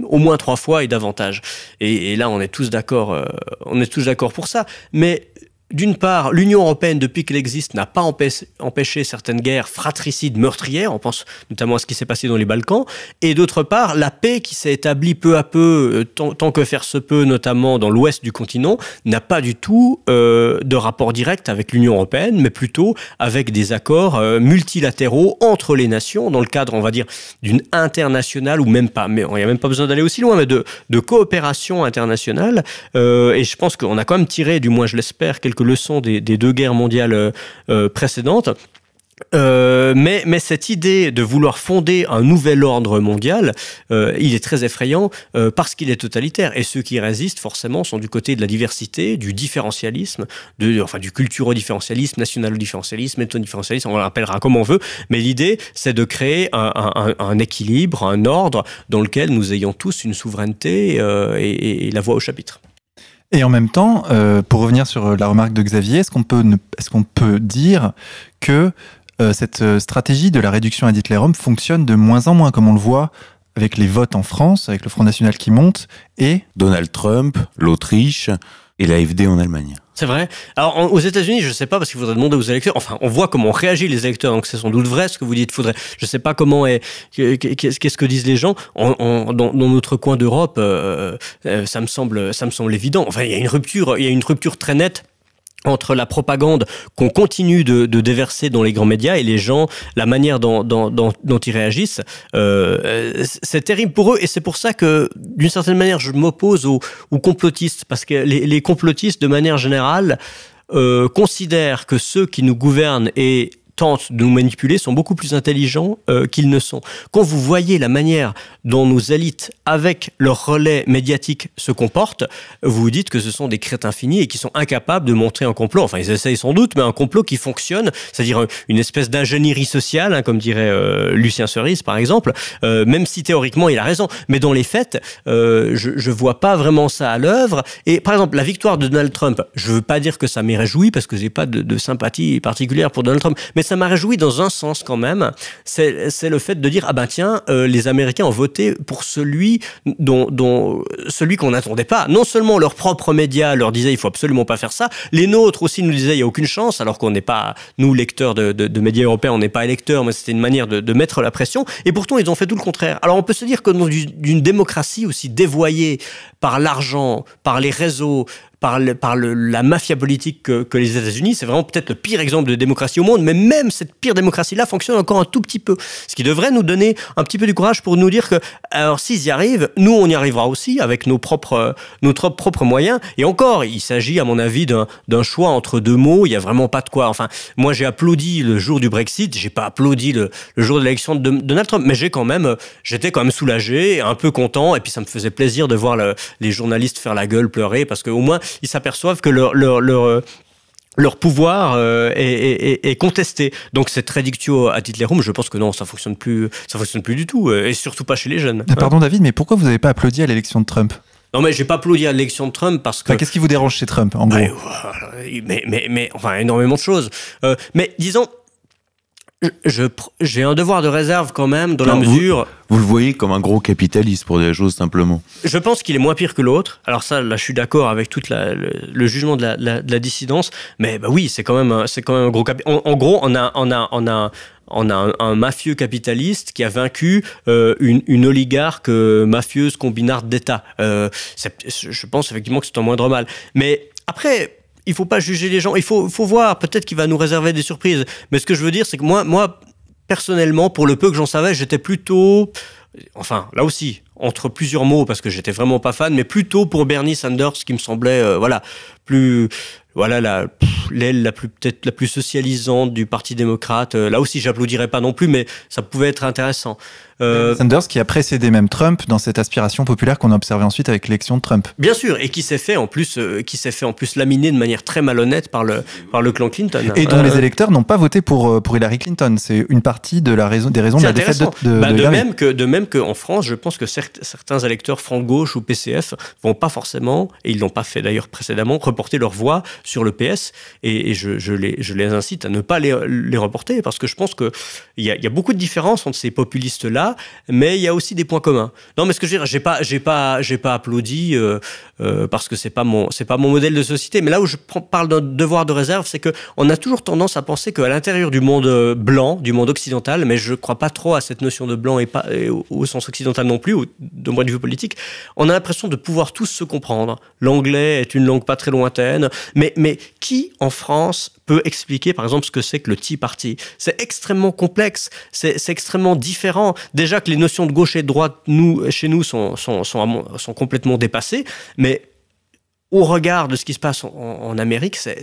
au moins trois fois et davantage. Et, là, on est tous d'accord. Euh, on est tous d'accord pour ça. Mais d'une part, l'Union européenne, depuis qu'elle existe, n'a pas empêché certaines guerres fratricides, meurtrières, on pense notamment à ce qui s'est passé dans les Balkans, et d'autre part, la paix qui s'est établie peu à peu, euh, tant, que faire se peut, notamment dans l'ouest du continent, n'a pas du tout euh, de rapport direct avec l'Union européenne, mais plutôt avec des accords euh, multilatéraux entre les nations, dans le cadre, on va dire, d'une internationale, ou même pas, mais il n'y a même pas besoin d'aller aussi loin, mais de, coopération internationale, et je pense qu'on a quand même tiré, du moins je l'espère, quelques leçons des, deux guerres mondiales euh, euh, précédentes. Euh, mais, cette idée de vouloir fonder un nouvel ordre mondial, il est très effrayant parce qu'il est totalitaire. Et ceux qui résistent, forcément, sont du côté de la diversité, du différentialisme, enfin du culturo-différentialisme, national-différentialisme, ethno-différentialisme, on l'appellera comme on veut. Mais l'idée, c'est de créer un, équilibre, un ordre dans lequel nous ayons tous une souveraineté et la voix au chapitre. Et en même temps, euh, pour revenir sur euh, la remarque de Xavier, est-ce qu'on peut, est qu'on peut dire que euh, cette stratégie de la réduction à Hitlerum fonctionne de moins en moins, comme on le voit avec les votes en France, avec le Front National qui monte, et... Donald Trump, l'Autriche et l'AFD en Allemagne? C'est vrai. Alors aux États-Unis, je ne sais pas parce qu'il faudrait demander aux électeurs. Enfin, on voit comment réagissent les électeurs, donc c'est sans doute vrai ce que vous dites. Faudrait. Je ne sais pas comment est. Qu'est-ce que disent les gens dans, notre coin d'Europe euh, euh, Ça me semble, ça me semble évident. Enfin, il y a une rupture, il y a une rupture très nette entre la propagande qu'on continue de, déverser dans les grands médias et les gens, la manière dont, ils réagissent, euh, c'est terrible pour eux. Et c'est pour ça que, d'une certaine manière, je m'oppose aux, complotistes parce que les, complotistes, de manière générale, euh, considèrent que ceux qui nous gouvernent et tentent de nous manipuler sont beaucoup plus intelligents euh, qu'ils ne sont. Quand vous voyez la manière dont nos élites, avec leur relais médiatique, se comportent, vous vous dites que ce sont des crétins finis et qui sont incapables de montrer un complot. Enfin, ils essayent sans doute, mais un complot qui fonctionne, c'est-à-dire une espèce d'ingénierie sociale, hein, comme dirait euh, Lucien Cerise, par exemple, euh, même si théoriquement il a raison. Mais dans les faits, je ne vois pas vraiment ça à l'œuvre. Et par exemple, la victoire de Donald Trump, je ne veux pas dire que ça m'est réjoui, parce que j'ai pas de, de sympathie particulière pour Donald Trump, mais ça m'a réjoui dans un sens quand même. C'est le fait de dire ah ben tiens, euh, les Américains ont voté pour celui dont, celui qu'on n'attendait pas. Non seulement leurs propres médias leur disaient il faut absolument pas faire ça, les nôtres aussi nous disaient il y a aucune chance, alors qu'on n'est pas nous lecteurs de, de, médias européens, on n'est pas électeurs, mais c'était une manière de, de, mettre la pression. Et pourtant ils ont fait tout le contraire. Alors on peut se dire que dans une démocratie aussi dévoyée par l'argent, par les réseaux, par, par la mafia politique que, les États-Unis. C'est vraiment peut-être le pire exemple de démocratie au monde, mais même cette pire démocratie-là fonctionne encore un tout petit peu. Ce qui devrait nous donner un petit peu du courage pour nous dire que, alors s'ils y arrivent, nous on y arrivera aussi avec nos propres, nos propres moyens. Et encore, il s'agit à mon avis d'un choix entre deux mots. Il n'y a vraiment pas de quoi. Enfin, moi j'ai applaudi le jour du Brexit, j'ai pas applaudi le, jour de l'élection de Donald Trump, mais j'ai quand même, j'étais quand même soulagé, un peu content, et puis ça me faisait plaisir de voir les journalistes faire la gueule, pleurer, parce qu'au moins ils s'aperçoivent que leur, leur, leur euh, leur pouvoir euh, est, est, contesté. Donc cette rédictio à Hitlerum, je pense que non, ça fonctionne plus, ça fonctionne plus du tout, euh, et surtout pas chez les jeunes. Ah, pardon David, mais pourquoi vous n'avez pas applaudi à l'élection de Trump? Non mais j'ai pas applaudi à l'élection de Trump parce que. Qu'est-ce qui vous dérange chez Trump en gros? Mais, mais, mais, enfin énormément de choses. mais disons, j'ai un devoir de réserve quand même dans la mesure. Vous, le voyez comme un gros capitaliste pour des choses simplement. Je pense qu'il est moins pire que l'autre. Alors ça, là, je suis d'accord avec tout le, jugement de la, dissidence. Mais bah oui, c'est quand même, c'est quand même un gros capitaliste. En, gros, on a, on a, on a, on a un, mafieux capitaliste qui a vaincu euh, une, une, oligarque euh, mafieuse combinarde d'État. Euh, je pense effectivement que c'est un moindre mal. Mais après, il faut pas juger les gens. Il faut, faut voir. Peut-être qu'il va nous réserver des surprises. Mais ce que je veux dire, c'est que moi, moi, personnellement, pour le peu que j'en savais, j'étais plutôt, enfin, là aussi, entre plusieurs mots, parce que j'étais vraiment pas fan, mais plutôt pour Bernie Sanders, qui me semblait, euh, voilà, plus voilà la l'aile la plus peut-être la plus socialisante du Parti démocrate. Euh, là aussi, j'applaudirais pas non plus, mais ça pouvait être intéressant. Euh, Sanders qui a précédé même Trump dans cette aspiration populaire qu'on a observé ensuite avec l'élection de Trump. Bien sûr, et qui s'est fait en plus, euh, qui s'est fait en plus laminer de manière très malhonnête par le par le clan Clinton. Et dont les électeurs n'ont pas voté pour pour Hillary Clinton. C'est une partie de la raison des raisons de la défaite de, de, bah, de, même que de même qu'en France, je pense que certains électeurs franc gauche ou PCF vont pas forcément, et ils l'ont pas fait d'ailleurs précédemment, reporter leur voix sur le PS et, je, les, je, les, incite à ne pas les, les reporter parce que je pense qu'il y a, y a beaucoup de différences entre ces mais il y a aussi des points communs. Non, mais ce que je veux dire, j'ai pas, j'ai pas, j'ai pas applaudi euh, euh, parce que c'est pas mon, c'est pas mon modèle de société. Mais là où je parle d'un devoir de réserve, c'est que on a toujours tendance à penser qu'à l'intérieur du monde euh, blanc, du monde occidental, mais je crois pas trop à cette notion de blanc et pas au, sens occidental non plus, d'un point de vue politique, on a l'impression de pouvoir tous se comprendre. L'anglais est une langue pas très lointaine, mais mais qui en France peut expliquer, par exemple, ce que c'est que le Tea Party C'est extrêmement complexe, c'est extrêmement différent. Déjà que les notions de gauche et de droite, nous, chez nous, sont, sont, sont, sont complètement dépassées, mais au regard de ce qui se passe en, Amérique, c'est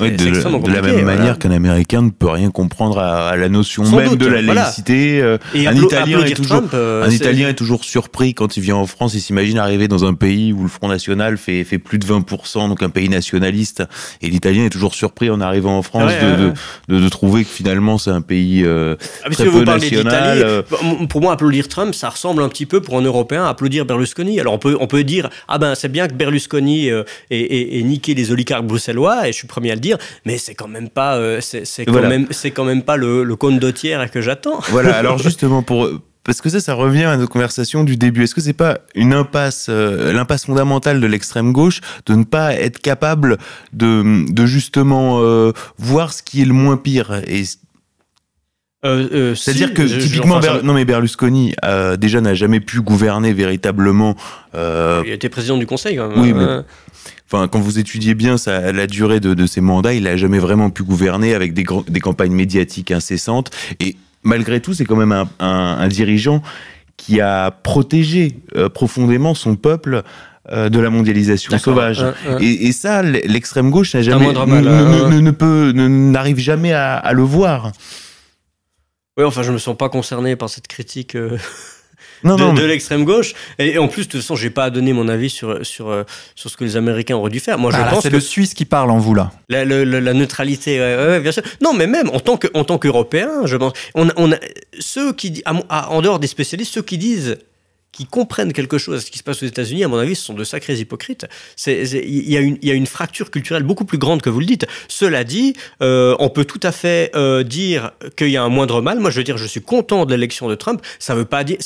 oui, de, de la même manière qu'un Américain ne peut rien comprendre à, la notion même de la laïcité. Euh, un, Italien est, toujours, euh, un Italien est toujours surpris quand il vient en France. Il s'imagine arriver dans un pays où le Front National fait, fait plus de 20%, donc un pays nationaliste. Et l'Italien est toujours surpris en arrivant en France de, de, de, trouver que finalement c'est un pays euh, ah, très peu national. Euh. Pour moi, applaudir Trump, ça ressemble un petit peu pour un Européen à applaudir Berlusconi. Alors on peut, on peut dire, ah ben c'est bien que Berlusconi euh, et, niquer les oligarques bruxellois, et je suis premier à le dire, mais c'est quand même pas, euh, c'est quand, même, quand même pas le, le d'Otière que j'attends. Voilà, alors justement, pour, parce que ça, ça revient à notre conversation du début. Est-ce que c'est pas une impasse, euh, l'impasse fondamentale de l'extrême gauche, de ne pas être capable de, de justement voir ce qui est le moins pire et C'est-à-dire que typiquement, non mais Berlusconi déjà n'a jamais pu gouverner véritablement. il a été président du Conseil. Quand même. Oui, mais hein enfin, quand vous étudiez bien ça, la durée de, de ses mandats, il n'a jamais vraiment pu gouverner avec des, des, campagnes médiatiques incessantes. Et malgré tout, c'est quand même un, un, dirigeant qui a protégé euh, profondément son peuple euh, de la mondialisation sauvage. Et, et, ça, l'extrême gauche n'a jamais, ne, ne, peut, n'arrive jamais à, à, le voir. Oui, enfin, je me sens pas concerné par cette critique. Euh, de, l'extrême gauche. Et, en plus, de toute façon, j'ai pas à donner mon avis sur, sur, euh, sur ce que les Américains auraient dû faire. Moi, je pense c'est le Suisse qui parle en vous là. La, neutralité, bien sûr. Non, mais même en tant que en tant qu'Européen, je pense, on, on a ceux qui, en dehors des spécialistes, ceux qui disent qui comprennent quelque chose à ce qui se passe aux États-Unis, à mon avis, ce sont de sacrés hypocrites. Il y, a une, fracture culturelle beaucoup plus grande que vous le dites. Cela dit, euh, on peut tout à fait euh, dire qu'il y a un moindre mal. Moi, je veux dire, je suis content de l'élection de Trump. Ça ne veut pas dire,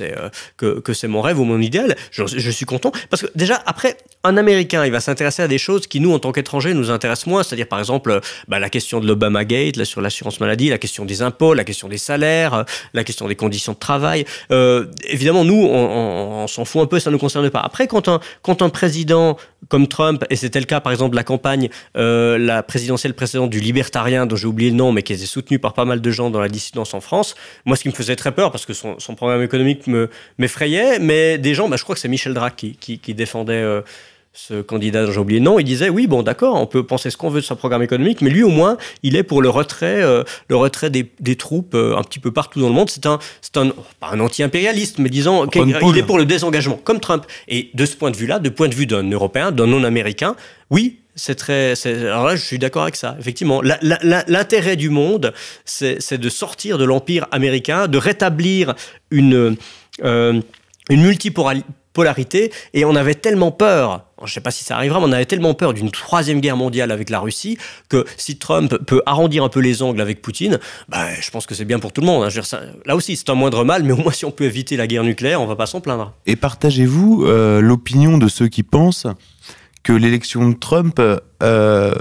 euh, que, c'est mon rêve ou mon idéal. Je, suis content parce que déjà après, un Américain, il va s'intéresser à des choses qui nous, en tant qu'étrangers, nous intéressent moins. C'est-à-dire, par exemple, bah, la question de l'Obama Gate, là, sur l'assurance maladie, la question des impôts, la question des salaires, la question des conditions de travail. évidemment nous, on, s'en fout un peu, ça ne nous concerne pas. Après, quand un, président comme Trump, et c'était le cas par exemple de la campagne, euh, la présidentielle précédente du libertarien, dont j'ai oublié le nom, mais qui était soutenu par pas mal de gens dans la dissidence en France, moi ce qui me faisait très peur, parce que son, programme économique m'effrayait, mais des gens, bah, je crois que c'est Michel Drac qui, défendait... Euh, ce candidat dont j'ai oublié le nom, il disait oui, bon, d'accord, on peut penser ce qu'on veut de son programme économique, mais lui, au moins, il est pour le retrait, euh, le retrait des, des troupes euh, un petit peu partout dans le monde. C'est un, c'est un, pas un anti-impérialiste, mais disons, il est pour le désengagement, comme Trump. Et de ce point de vue-là, de point de vue d'un Européen, d'un non-Américain, oui, c'est très. Alors là, je suis d'accord avec ça. Effectivement, l'intérêt du monde, c'est de sortir de l'empire américain, de rétablir une. Euh, une polarité et on avait tellement peur je ne sais pas si ça arrivera, mais on avait tellement peur d'une troisième guerre mondiale avec la Russie que si Trump peut arrondir un peu les angles avec Poutine, bah, je pense que c'est bien pour tout le monde. Hein. là aussi, c'est un moindre mal, mais au moins si on peut éviter la guerre nucléaire, on va pas s'en plaindre. Et partagez-vous euh, l'opinion de ceux qui pensent que l'élection de Trump euh,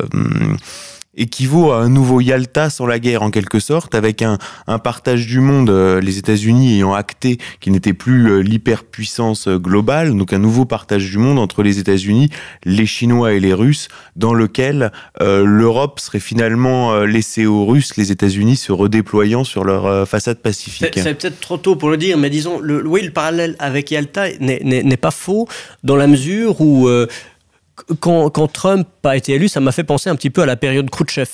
équivaut à un nouveau Yalta sans la guerre en quelque sorte, avec un, partage du monde, euh, les États-Unis ayant acté qu'ils n'étaient plus euh, l'hyperpuissance euh, globale, donc un nouveau partage du monde entre les États-Unis, les Chinois et les Russes, dans lequel l'Europe serait finalement laissée aux Russes, les États-Unis se redéployant sur leur façade pacifique. C'est peut-être trop tôt pour le dire, mais disons, oui, le parallèle avec Yalta n'est pas faux dans la mesure où quand, Trump a été élu, ça m'a fait penser un petit peu à la période Khrouchtchev,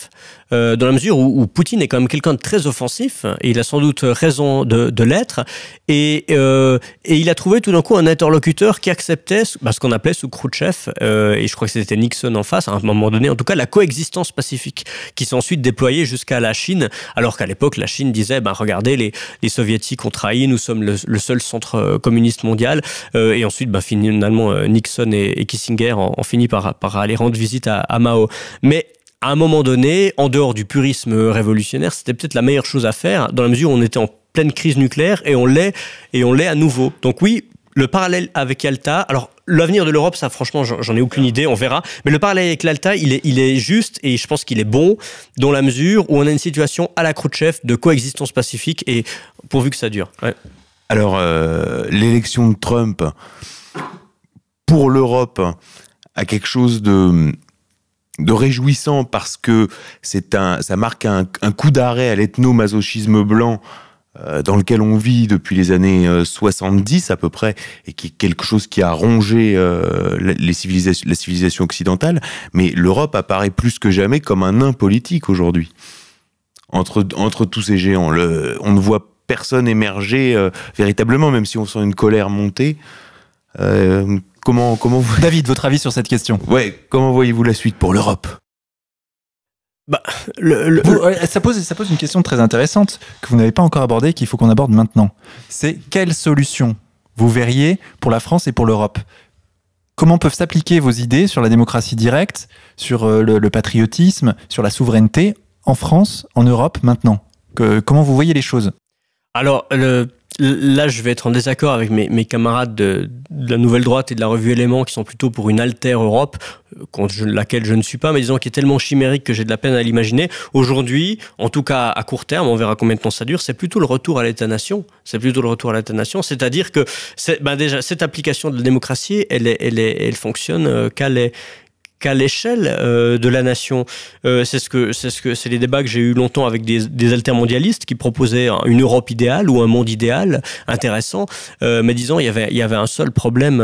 euh, dans la mesure où, Poutine est quand même quelqu'un de très offensif, et il a sans doute raison de, de l'être, et, euh, et, il a trouvé tout d'un coup un interlocuteur qui acceptait bah, ce qu'on appelait sous Khrouchtchev, euh, et je crois que c'était Nixon en face, à un moment donné, en tout cas la coexistence pacifique, qui s'est ensuite déployée jusqu'à la Chine, alors qu'à l'époque la Chine disait, bah, regardez, les, les soviétiques ont trahi, nous sommes le, seul centre euh, communiste mondial, euh, et ensuite bah, finalement Nixon et, et Kissinger en, en finit par, par aller rendre visite à, Mao. Mais à un moment donné, en dehors du purisme révolutionnaire, c'était peut-être la meilleure chose à faire, dans la mesure où on était en pleine crise nucléaire et on l'est et on l'est à nouveau. Donc oui, le parallèle avec Yalta, alors l'avenir de l'Europe, ça franchement, j'en ai aucune idée, on verra. Mais le parallèle avec l'Alta, il est, il est juste et je pense qu'il est bon dans la mesure où on a une situation à la Khrouchtchev de coexistence pacifique et pourvu que ça dure. Alors, euh, l'élection de Trump pour l'Europe, à quelque chose de de réjouissant parce que c'est un, ça marque un, coup d'arrêt à l'ethno-masochisme blanc euh, dans lequel on vit depuis les années 70 euh, à peu près, et qui est quelque chose qui a rongé euh, les civilisations, la civilisation occidentale. Mais l'Europe apparaît plus que jamais comme un nain politique aujourd'hui. Entre, entre tous ces géants, le, on ne voit personne émerger véritablement, même si on sent une colère monter. Comment, comment vous... David, votre avis sur cette question. Ouais, comment voyez-vous la suite pour l'Europe? Bah, ça, pose, ça pose une question très intéressante que vous n'avez pas encore abordée, qu'il faut qu'on aborde maintenant. C'est quelle solution vous verriez pour la France et pour l'Europe? Comment peuvent s'appliquer vos idées sur la démocratie directe, sur euh, le, patriotisme, sur la souveraineté en France, en Europe, maintenant? Comment vous voyez les choses? Alors, le, là, je vais être en désaccord avec mes, camarades de, la Nouvelle Droite et de la revue Éléments qui sont plutôt pour une altère Europe, euh, contre laquelle je ne suis pas, mais disons qui est tellement chimérique que j'ai de la peine à l'imaginer. Aujourd'hui, en tout cas à court terme, on verra combien de temps ça dure, c'est plutôt le retour à l'État-nation. C'est plutôt le retour à l'État-nation, c'est-à-dire que ben déjà cette application de la démocratie, elle, est, elle, est, elle fonctionne euh, qu'à les qu'à l'échelle euh, de la nation. Euh, c'est ce que c'est ce que c'est les débats que j'ai eu longtemps avec des, des altermondialistes qui proposaient une Europe idéale ou un monde idéal intéressant. Euh, mais disons, il y avait il y avait un seul problème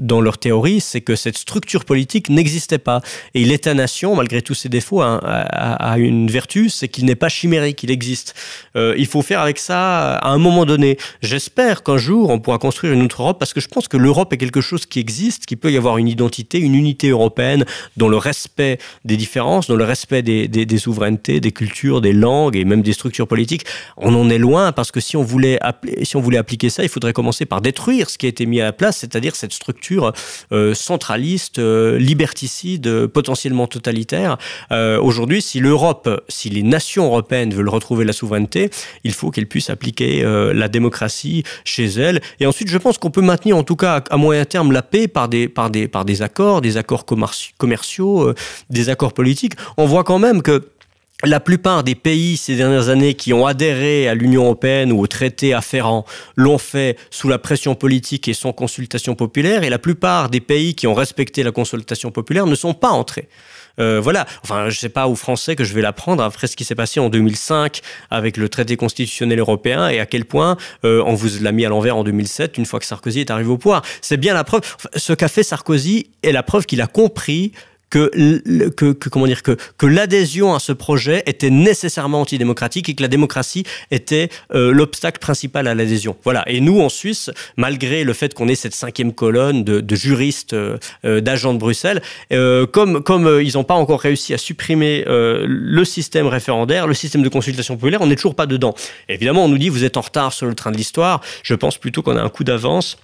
dans leur théorie, c'est que cette structure politique n'existait pas. Et l'État-nation, malgré tous ses défauts, a, a, a une vertu, c'est qu'il n'est pas chimérique, il existe. il faut faire avec ça à un moment donné. J'espère qu'un jour on pourra construire une autre Europe parce que je pense que l'Europe est quelque chose qui existe, qui peut y avoir une identité, une unité européenne dans le respect des différences, dans le respect des, souverainetés, des cultures, des langues et même des structures politiques. On en est loin parce que si on voulait, appliquer ça, il faudrait commencer par détruire ce qui a été mis à la place, c'est-à-dire cette structure euh, centraliste, euh, liberticide, potentiellement totalitaire. Euh, aujourd'hui, si l'Europe, si les nations européennes veulent retrouver la souveraineté, il faut qu'elles puissent appliquer la démocratie chez elles. Et ensuite, je pense qu'on peut maintenir, en tout cas à, moyen terme, la paix par des accords, des accords commerciaux commerciaux, euh, des accords politiques, on voit quand même que la plupart des pays ces dernières années qui ont adhéré à l'Union européenne ou au traité afférent l'ont fait sous la pression politique et sans consultation populaire, et la plupart des pays qui ont respecté la consultation populaire ne sont pas entrés. Euh, voilà, enfin, je sais pas aux Français que je vais l'apprendre après ce qui s'est passé en 2005 avec le traité constitutionnel européen et à quel point euh, on vous l'a mis à l'envers en 2007 une fois que Sarkozy est arrivé au pouvoir. C'est bien la preuve. Ce qu'a fait Sarkozy est la preuve qu'il a compris que, que, que, comment dire que, que l'adhésion à ce projet était nécessairement antidémocratique et que la démocratie était euh, l'obstacle principal à l'adhésion. Voilà. Et nous, en Suisse, malgré le fait qu'on ait cette cinquième colonne de, de juristes, euh, euh d'agents de Bruxelles, euh, comme, comme ils n'ont pas encore réussi à supprimer le système référendaire, le système de consultation populaire, on n'est toujours pas dedans. évidemment, on nous dit vous êtes en retard sur le train de l'histoire. Je pense plutôt qu'on a un coup d'avance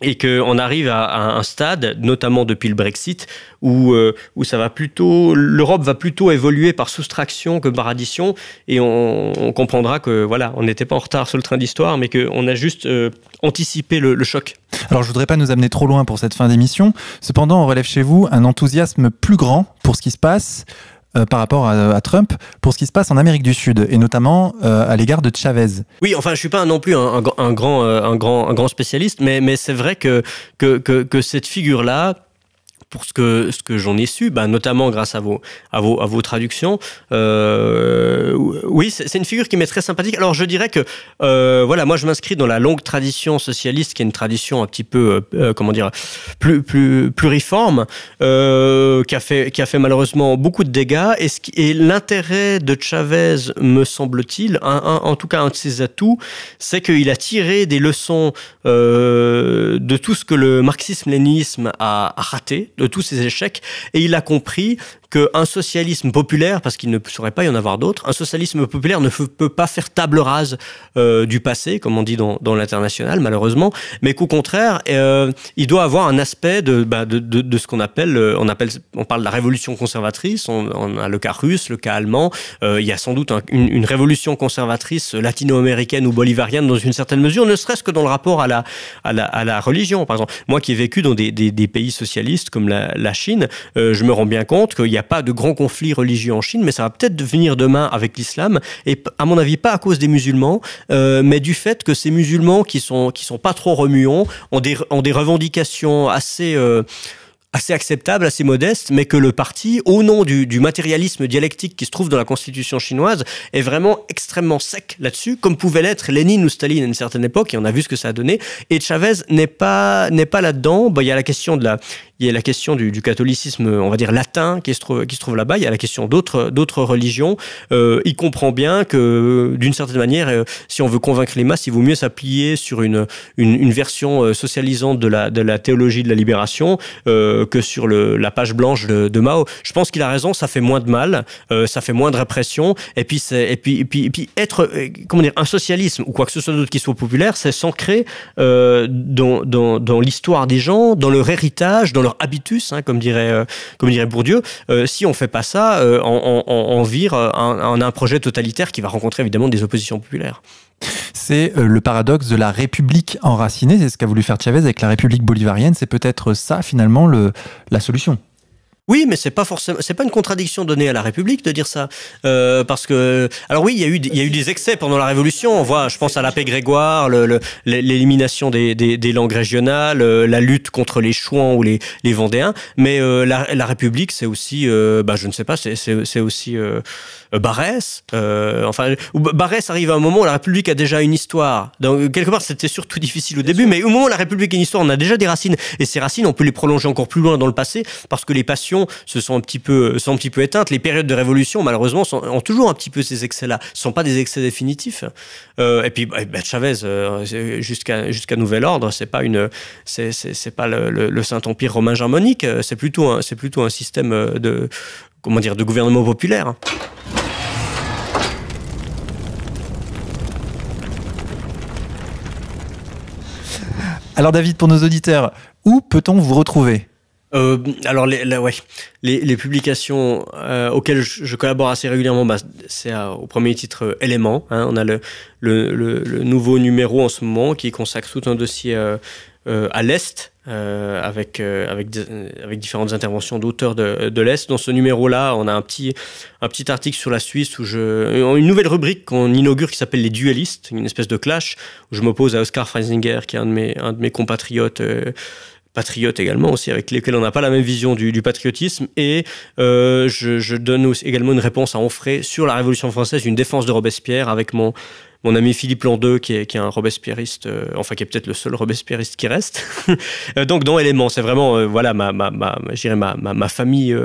et qu'on arrive à, un stade, notamment depuis le Brexit, où, euh, où ça va plutôt, l'Europe va plutôt évoluer par soustraction que par addition, et on, comprendra que voilà, on n'était pas en retard sur le train d'histoire, mais qu'on a juste euh, anticipé le, choc. Alors je voudrais pas nous amener trop loin pour cette fin d'émission. Cependant, on relève chez vous un enthousiasme plus grand pour ce qui se passe euh, par rapport à, Trump pour ce qui se passe en Amérique du Sud et notamment euh, à l'égard de Chavez. Oui, enfin, je suis pas non plus un, grand, un grand, un grand spécialiste, mais, c'est vrai que, que cette figure-là, pour ce que, ce que j'en ai su, bah, notamment grâce à vos, à vos, à vos traductions. Euh, oui, c'est une figure qui m'est très sympathique. Alors je dirais que, euh, voilà, moi je m'inscris dans la longue tradition socialiste, qui est une tradition un petit peu, euh, comment dire, plus, plus, pluriforme, qui, a fait, qui a fait malheureusement beaucoup de dégâts. Et, et l'intérêt de Chavez, me semble-t-il, en tout cas un de ses atouts, c'est qu'il a tiré des leçons de tout ce que le marxisme-léninisme a raté de tous ces échecs, et il a compris qu'un socialisme populaire, parce qu'il ne saurait pas y en avoir d'autres, un socialisme populaire ne peut pas faire table rase euh, du passé, comme on dit dans, l'international, malheureusement, mais qu'au contraire, euh, il doit avoir un aspect de, bah, ce qu'on appelle, euh, on appelle, on parle de la révolution conservatrice, on, a le cas russe, le cas allemand, il y a sans doute une, révolution conservatrice latino-américaine ou bolivarienne dans une certaine mesure, ne serait-ce que dans le rapport à la, religion. Par exemple, moi qui ai vécu dans des, pays socialistes comme la Chine, je me rends bien compte qu'il y a n'y a pas de grands conflits religieux en Chine, mais ça va peut-être devenir demain avec l'islam, et à mon avis pas à cause des musulmans, euh, mais du fait que ces musulmans qui sont qui sont pas trop remuants ont des ont des revendications assez euh, assez acceptable, assez modeste, mais que le parti, au nom du, du, matérialisme dialectique qui se trouve dans la constitution chinoise, est vraiment extrêmement sec là-dessus, comme pouvait l'être Lénine ou Staline à une certaine époque, et on a vu ce que ça a donné. Et Chavez n'est pas n'est pas là-dedans. Bah, il y a la question de la il y a la question du, catholicisme, on va dire latin, qui se trouve, là-bas. Il y a la question d'autres, religions. Euh, il comprend bien que, d'une certaine manière, euh, si on veut convaincre les masses, il vaut mieux s'appuyer sur une, version euh, socialisante de la, théologie de la libération que sur la page blanche de, Mao. Je pense qu'il a raison. Ça fait moins de mal, ça fait moins de répression. Et puis, être, comment dire, un socialisme ou quoi que ce soit d'autre qui soit populaire, c'est s'ancrer dans, dans, dans l'histoire des gens, dans leur héritage, dans leur habitus, hein, comme, dirait, euh, comme dirait Bourdieu. Euh, si on fait pas ça, euh, on, vire un, un projet totalitaire qui va rencontrer évidemment des oppositions populaires. C'est le paradoxe de la République enracinée, c'est ce qu'a voulu faire Chavez avec la République bolivarienne, c'est peut-être ça finalement le, la solution. Oui, mais c'est pas forcément, c'est pas une contradiction donnée à la République de dire ça, euh, parce que, alors oui, il y a eu, il y a eu des excès pendant la Révolution. On voit, je pense à la paix Grégoire, l'élimination des, des, des, langues régionales, euh, la lutte contre les Chouans ou les, les Vendéens. Mais euh, la, la, République, c'est aussi, euh, bah, je ne sais pas, c'est aussi euh, Barès. enfin, Barès arrive à un moment où la République a déjà une histoire. Donc quelque part, c'était surtout difficile au début, mais au moment où la République a une histoire, on a déjà des racines, et ces racines, on peut les prolonger encore plus loin dans le passé, parce que les passions se sont un petit peu, sont un petit peu éteintes. Les périodes de révolution, malheureusement, ont toujours un petit peu ces excès-là. Ce sont pas des excès définitifs. Euh, et puis, bah, bah, Chavez, euh, jusqu'à nouvel ordre, c'est pas une, c'est pas le, Saint-Empire romain germanique. C'est plutôt, plutôt un système de, comment dire, de gouvernement populaire. Alors David, pour nos auditeurs, où peut-on vous retrouver? Euh, alors, les, ouais, les, publications euh, auxquelles je, collabore assez régulièrement, bah, c'est au premier titre euh, Éléments. Hein, on a le, nouveau numéro en ce moment qui consacre tout un dossier euh, euh à l'Est, euh, avec, différentes interventions d'auteurs de, l'Est. Dans ce numéro-là, on a un petit, article sur la Suisse où je. Une nouvelle rubrique qu'on inaugure qui s'appelle Les Duellistes, une espèce de clash, où je m'oppose à Oscar Freisinger, qui est un de mes compatriotes patriotes également aussi, avec lesquels on n'a pas la même vision du, patriotisme. Et euh, je, donne également une réponse à Onfray sur la Révolution française, une défense de Robespierre avec mon, mon ami Philippe Landeux, qui est, qui est un Robespierriste, euh, enfin qui est peut-être le seul Robespierriste qui reste. Euh, donc dans Éléments, c'est vraiment euh, voilà ma, ma, ma, ma, famille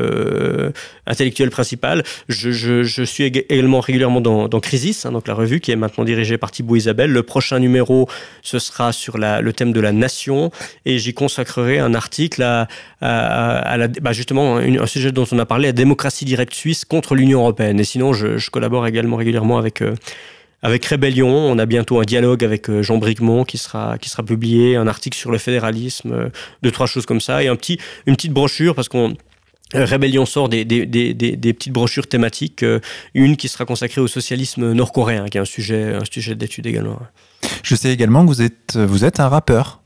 intellectuelle principale. Je, suis également régulièrement dans, dans Crisis, hein, donc la revue qui est maintenant dirigée par Thibaut Isabelle. Le prochain numéro, ce sera sur le thème de la nation et j'y consacrerai un article à, bah justement un, sujet dont on a parlé, la démocratie directe suisse contre l'Union européenne. Et sinon, je collabore également régulièrement avec avec Rébellion. On a bientôt un dialogue avec euh, Jean Bricmont qui sera, qui sera publié, un article sur le fédéralisme, euh, deux, trois choses comme ça, et un petit, une petite brochure parce qu'on Rébellion sort des, des, des, des, petites brochures thématiques, une qui sera consacrée au socialisme nord-coréen, qui est un sujet, un sujet d'étude également. Je sais également que vous êtes, vous êtes un rappeur.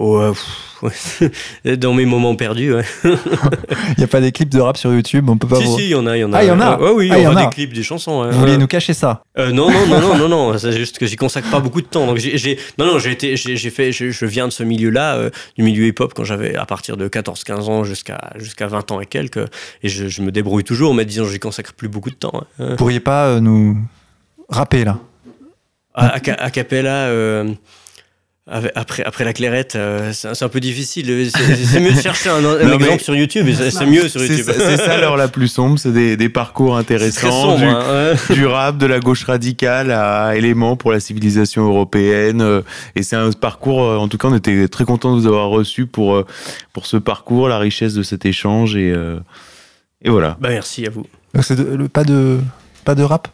Oh, dans mes moments perdus, ouais. Il n'y a pas des clips de rap sur YouTube, on peut pas. Si, si, il y en a, il y en a. Ah, il y en a. Oh, oui, ah, y en a des clips, des chansons. Vous vouliez nous cacher ça euh, Non, non, non, non, non, non. C'est juste que j'y consacre pas beaucoup de temps. Donc j'ai, non, non, j'ai été, j'ai fait, je, viens de ce milieu-là, euh, du milieu hip-hop, quand j'avais à partir de 14-15 ans jusqu'à jusqu'à 20 ans et quelques, et je, me débrouille toujours, mais disons, j'y consacre plus beaucoup de temps. Hein. Pourriez pas euh, nous rapper là À, à, Capella. Après, après la clairette, euh, c'est un peu difficile. C'est mieux de chercher un, exemple sur YouTube. C'est mieux sur YouTube. C'est ça l'heure la plus sombre. C'est des, des, parcours intéressants. du, hein, du, rap, de la gauche radicale à éléments pour la civilisation européenne. Euh, et c'est un parcours, euh, en tout cas, on était très content de vous avoir reçu pour, pour ce parcours, la richesse de cet échange. Et, et voilà. Bah, merci à vous. pas, de, pas de rap?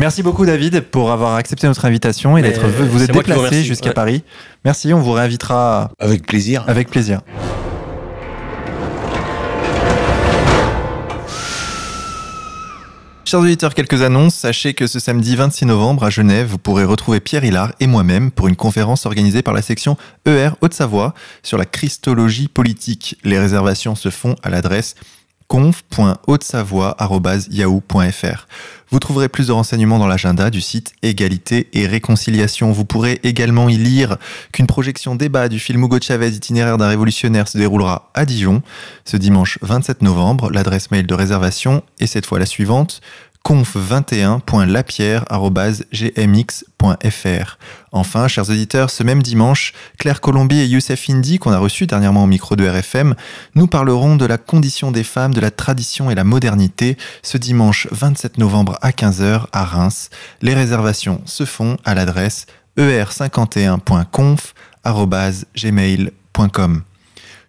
Merci beaucoup David pour avoir accepté notre invitation et d'être vous êtes déplacé jusqu'à Paris. Merci, on vous réinvitera avec plaisir. Avec plaisir. Chers auditeurs, quelques annonces. Sachez que ce samedi 26 novembre à Genève, vous pourrez retrouver Pierre Hillard et moi-même pour une conférence organisée par la section ER Haute-Savoie sur la christologie politique. Les réservations se font à l'adresse conf.hautesavoie.yahoo.fr. Vous trouverez plus de renseignements dans l'agenda du site Égalité et Réconciliation. Vous pourrez également y lire qu'une projection débat du film Hugo Chavez, itinéraire d'un révolutionnaire, se déroulera à Dijon ce dimanche 27 novembre. L'adresse mail de réservation est cette fois la suivante conf21.lapierre.gmx.fr. Enfin, chers auditeurs, ce même dimanche, Claire Colombier et Youssef Indy, qu'on a reçus dernièrement au micro de RFM, nous parleront de la condition des femmes, de la tradition et la modernité ce dimanche 27 novembre à 15h à Reims. Les réservations se font à l'adresse er51.conf.gmail.com.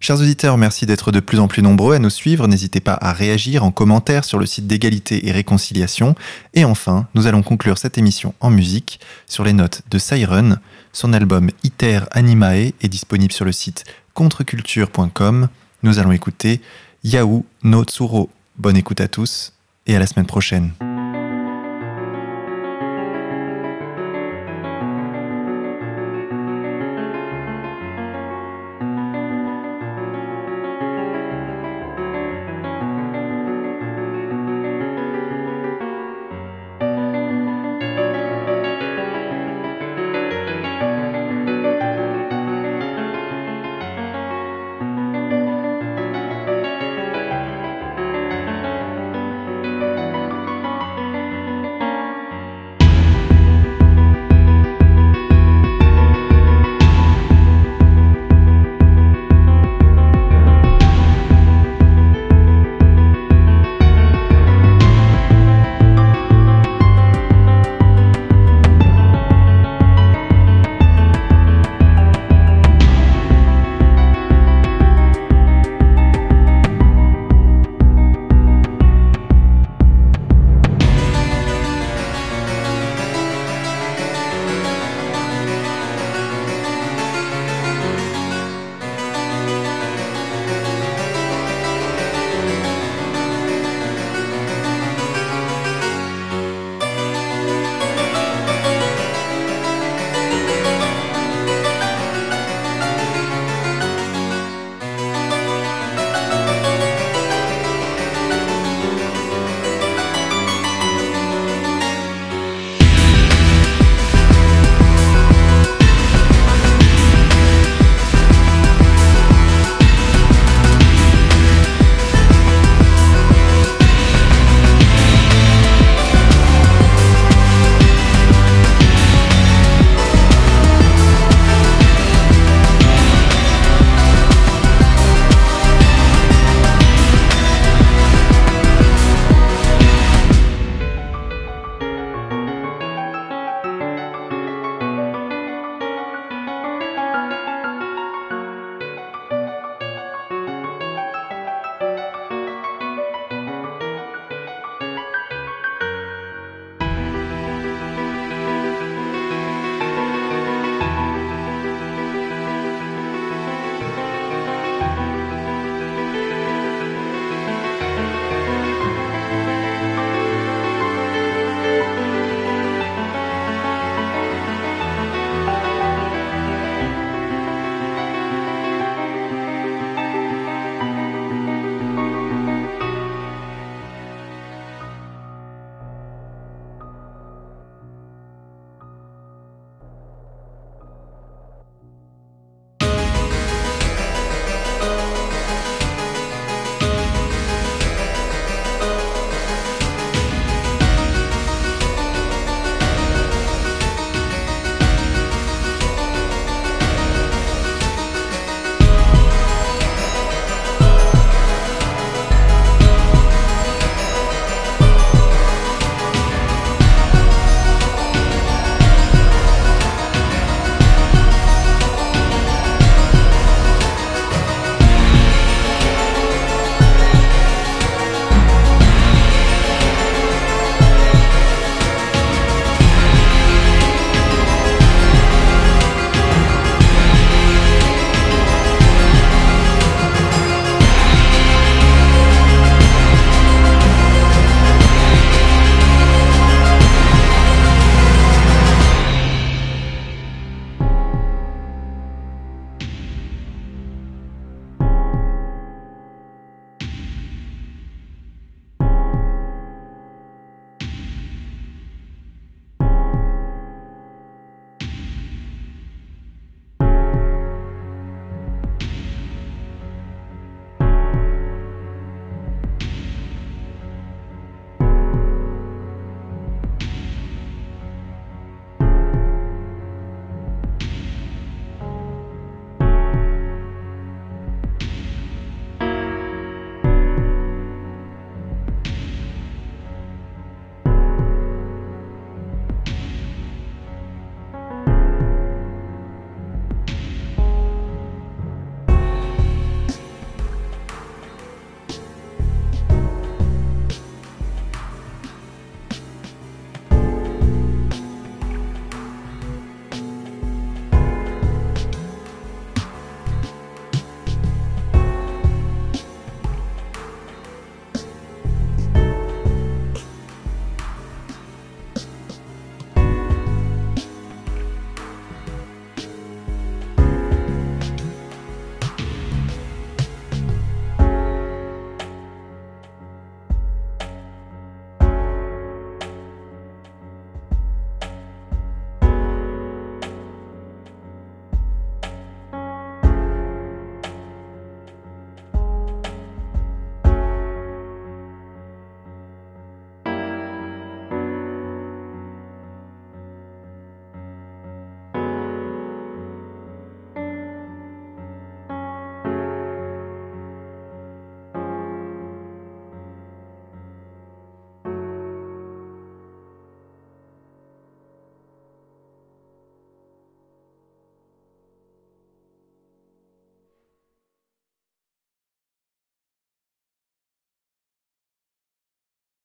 Chers auditeurs, merci d'être de plus en plus nombreux à nous suivre. N'hésitez pas à réagir en commentaire sur le site d'égalité et réconciliation. Et enfin, nous allons conclure cette émission en musique sur les notes de Siren. Son album Iter Animae est disponible sur le site contreculture.com. Nous allons écouter Yahoo no Tsuro. Bonne écoute à tous et à la semaine prochaine.